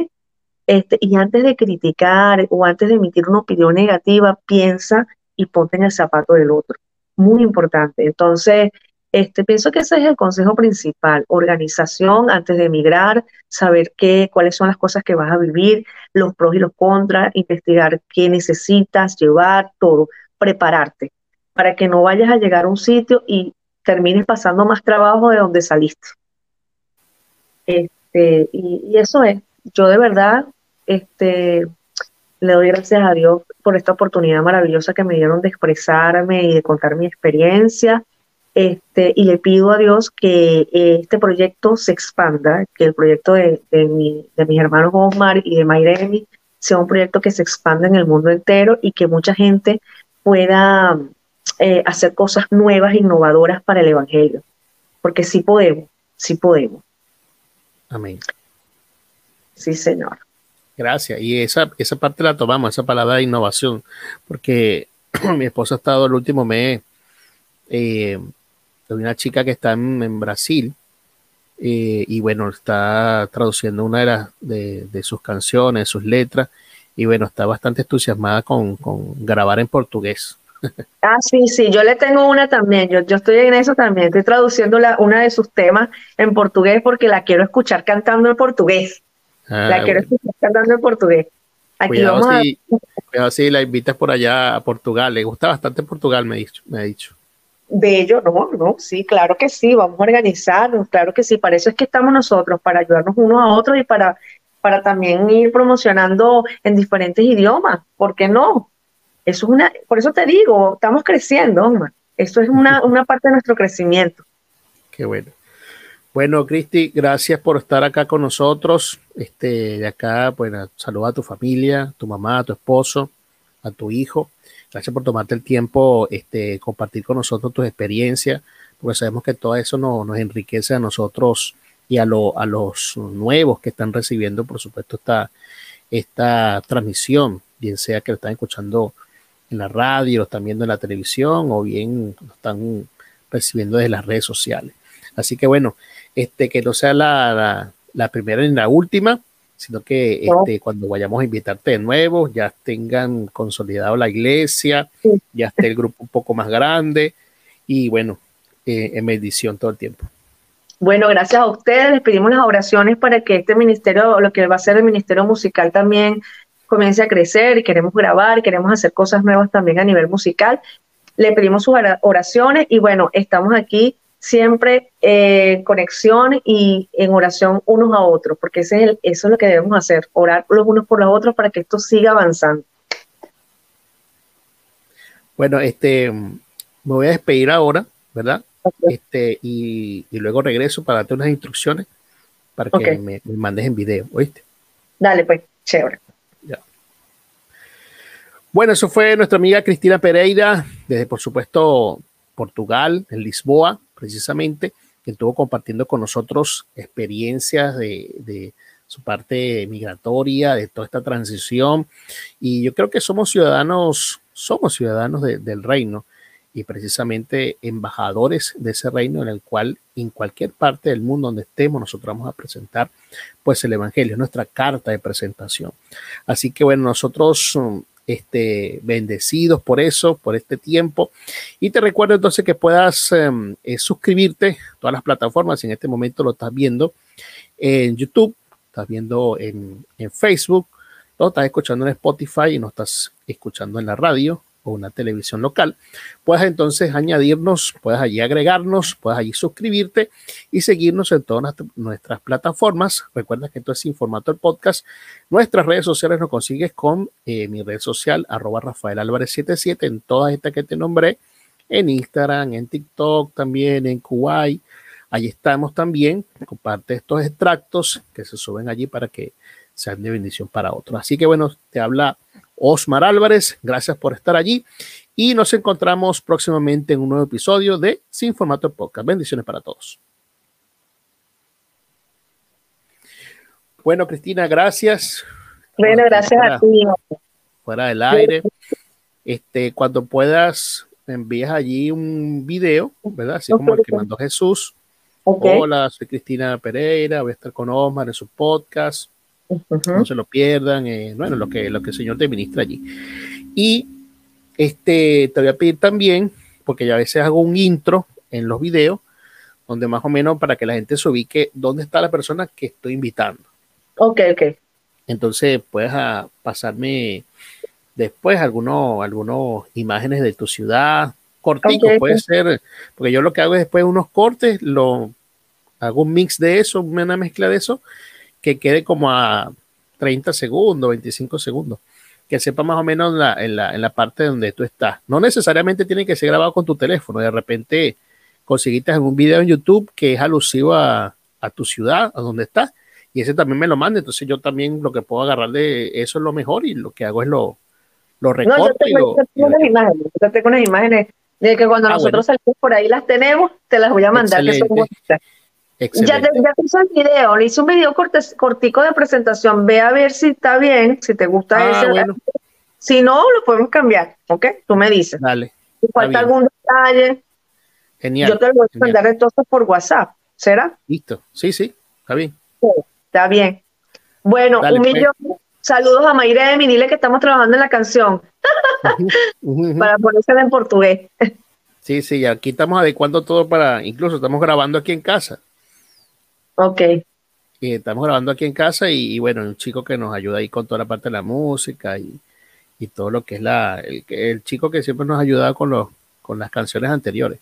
Este, y antes de criticar o antes de emitir una opinión negativa, piensa y ponte en el zapato del otro. Muy importante. Entonces, este, pienso que ese es el consejo principal, organización antes de emigrar, saber qué, cuáles son las cosas que vas a vivir, los pros y los contras, investigar qué necesitas llevar, todo, prepararte para que no vayas a llegar a un sitio y termines pasando más trabajo de donde saliste. Este, y eso es, yo de verdad este, le doy gracias a Dios por esta oportunidad maravillosa que me dieron de expresarme y de contar mi experiencia. Este, y le pido a Dios que este proyecto se expanda, que el proyecto de, mi, de mis hermanos Omar y de Mayremi sea un proyecto que se expanda en el mundo entero y que mucha gente pueda eh, hacer cosas nuevas, innovadoras para el Evangelio. Porque sí podemos, sí podemos. Amén. Sí, Señor. Gracias. Y esa, esa parte la tomamos, esa palabra de innovación, porque mi esposa ha estado el último mes eh, de una chica que está en, Brasil eh, y bueno, está traduciendo una de, las, de, sus canciones, sus letras y bueno, está bastante entusiasmada con, grabar en portugués. Ah, sí, sí, yo le tengo una también, yo, yo estoy en eso también, estoy traduciendo la, una de sus temas en portugués porque la quiero escuchar cantando en portugués. Ah, la quiero escuchar cantando en portugués. Aquí cuidado, vamos si, la invitas por allá a Portugal. Le gusta bastante Portugal, me, dicho, me ha dicho. Bello, no, no, sí, claro que sí, vamos a organizarnos, claro que sí, para eso es que estamos nosotros, para ayudarnos unos a otros y para, para también ir promocionando en diferentes idiomas, ¿por qué no? Eso es una, por eso te digo, estamos creciendo, Omar. Eso es una, parte de nuestro crecimiento. Qué bueno. Bueno, Cristi, gracias por estar acá con nosotros. Este, de acá, bueno, saluda a tu familia, tu mamá, a tu esposo, a tu hijo. Gracias por tomarte el tiempo, este, compartir con nosotros tus experiencias, porque sabemos que todo eso nos enriquece a nosotros y a, a los nuevos que están recibiendo, por supuesto, esta, esta transmisión, bien sea que lo están escuchando en la radio, lo están viendo en la televisión o bien lo están recibiendo desde las redes sociales. Así que bueno, este, que no sea la, la primera ni la última, sino que este, cuando vayamos a invitarte de nuevo, ya tengan consolidado la iglesia, ya esté el grupo un poco más grande y bueno, eh, en bendición todo el tiempo. Bueno, gracias a ustedes. Les pedimos las oraciones para que este ministerio, lo que va a ser el ministerio musical también comience a crecer y queremos grabar, queremos hacer cosas nuevas también a nivel musical. Le pedimos sus oraciones y bueno, estamos aquí siempre en eh, conexión y en oración unos a otros, porque ese es eso es lo que debemos hacer, orar los unos por los otros para que esto siga avanzando. Bueno, este, me voy a despedir ahora, ¿verdad? Este, y, luego regreso para darte unas instrucciones para que me, mandes en video, ¿oíste? Dale, pues, chévere. Ya. Bueno, eso fue nuestra amiga Cristina Pereira, desde por supuesto Portugal, en Lisboa precisamente, que estuvo compartiendo con nosotros experiencias de, su parte migratoria, de toda esta transición. Y yo creo que somos ciudadanos, somos ciudadanos del reino y precisamente embajadores de ese reino en el cual en cualquier parte del mundo donde estemos nosotros vamos a presentar pues el evangelio, nuestra carta de presentación. Así que bueno, nosotros este, bendecidos por eso, por este tiempo. Y te recuerdo entonces que puedas em, eh, suscribirte a todas las plataformas. En este momento lo estás viendo en YouTube, estás viendo en, en Facebook, lo estás escuchando en Spotify y no estás escuchando en la radio o una televisión local, puedes entonces añadirnos, puedes allí agregarnos, puedes allí suscribirte y seguirnos en todas nuestras plataformas. Recuerda que esto es Informato el Podcast. Nuestras redes sociales nos consigues con eh, mi red social, arroba Rafael Álvarez 77, en todas estas que te nombré, en Instagram, en TikTok también, en Kuwait. Allí estamos también. Comparte estos extractos que se suben allí para que sean de bendición para otros. Así que bueno, te habla Osmar Álvarez. Gracias por estar allí y nos encontramos próximamente en un nuevo episodio de Sin Formato Podcast. Bendiciones para todos. Bueno, Cristina, gracias. Bueno, gracias a ti. Fuera del aire. Este, cuando puedas, envías allí un video, ¿verdad? Así como el que mandó Jesús. Hola, soy Cristina Pereira, voy a estar con Osmar en su podcast. No se lo pierdan, eh, bueno, lo que, lo que el Señor te ministra allí. Y este, te voy a pedir también, porque ya a veces hago un intro en los videos, donde más o menos para que la gente se ubique dónde está la persona que estoy invitando. Ok, ok. Entonces puedes a, pasarme después algunos, algunos imágenes de tu ciudad, cortico puede ser, porque yo lo que hago es después unos cortes, lo hago un mix de eso, una mezcla de eso, que quede como a 30 segundos, 25 segundos, que sepa más o menos en la, en la, parte donde tú estás. No necesariamente tiene que ser grabado con tu teléfono, de repente conseguiste algún video en YouTube que es alusivo a, a tu ciudad, a donde estás, y ese también me lo manda, entonces yo también lo que puedo agarrar de eso es lo mejor y lo que hago es lo, lo recorto. No, yo tengo, unas imágenes, yo tengo unas imágenes de que cuando ah, nosotros salimos por ahí las tenemos, te las voy a mandar. Que son ya te, hice el video, le hice un video cortico de presentación. Ve a ver si está bien, si te gusta ah, ese. Si no, lo podemos cambiar, ¿ok? Tú me dices. Dale. Si falta algún detalle. Genial. Yo te lo voy a mandar entonces por WhatsApp. ¿Será? Listo. Sí, sí. Está bien. está bien. Bueno, un pues. millón. Saludos a Mayremi, dile que estamos trabajando en la canción. para ponérsela en portugués. Sí, sí, aquí estamos adecuando todo para, incluso estamos grabando aquí en casa. Ok. Estamos grabando aquí en casa y, bueno, un chico que nos ayuda ahí con toda la parte de la música y, y todo lo que es la... El, chico que siempre nos ha ayudado con, los, con las canciones anteriores.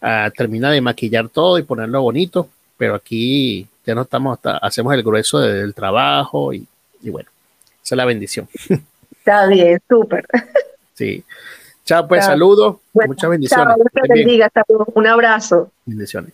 Ah, termina de maquillar todo y ponerlo bonito, pero aquí ya no estamos hasta... Hacemos el grueso del trabajo y, y bueno, esa es la bendición. Está bien, súper. Sí. Chao, pues, saludos. Muchas bendiciones. Chao, un abrazo. Bendiciones.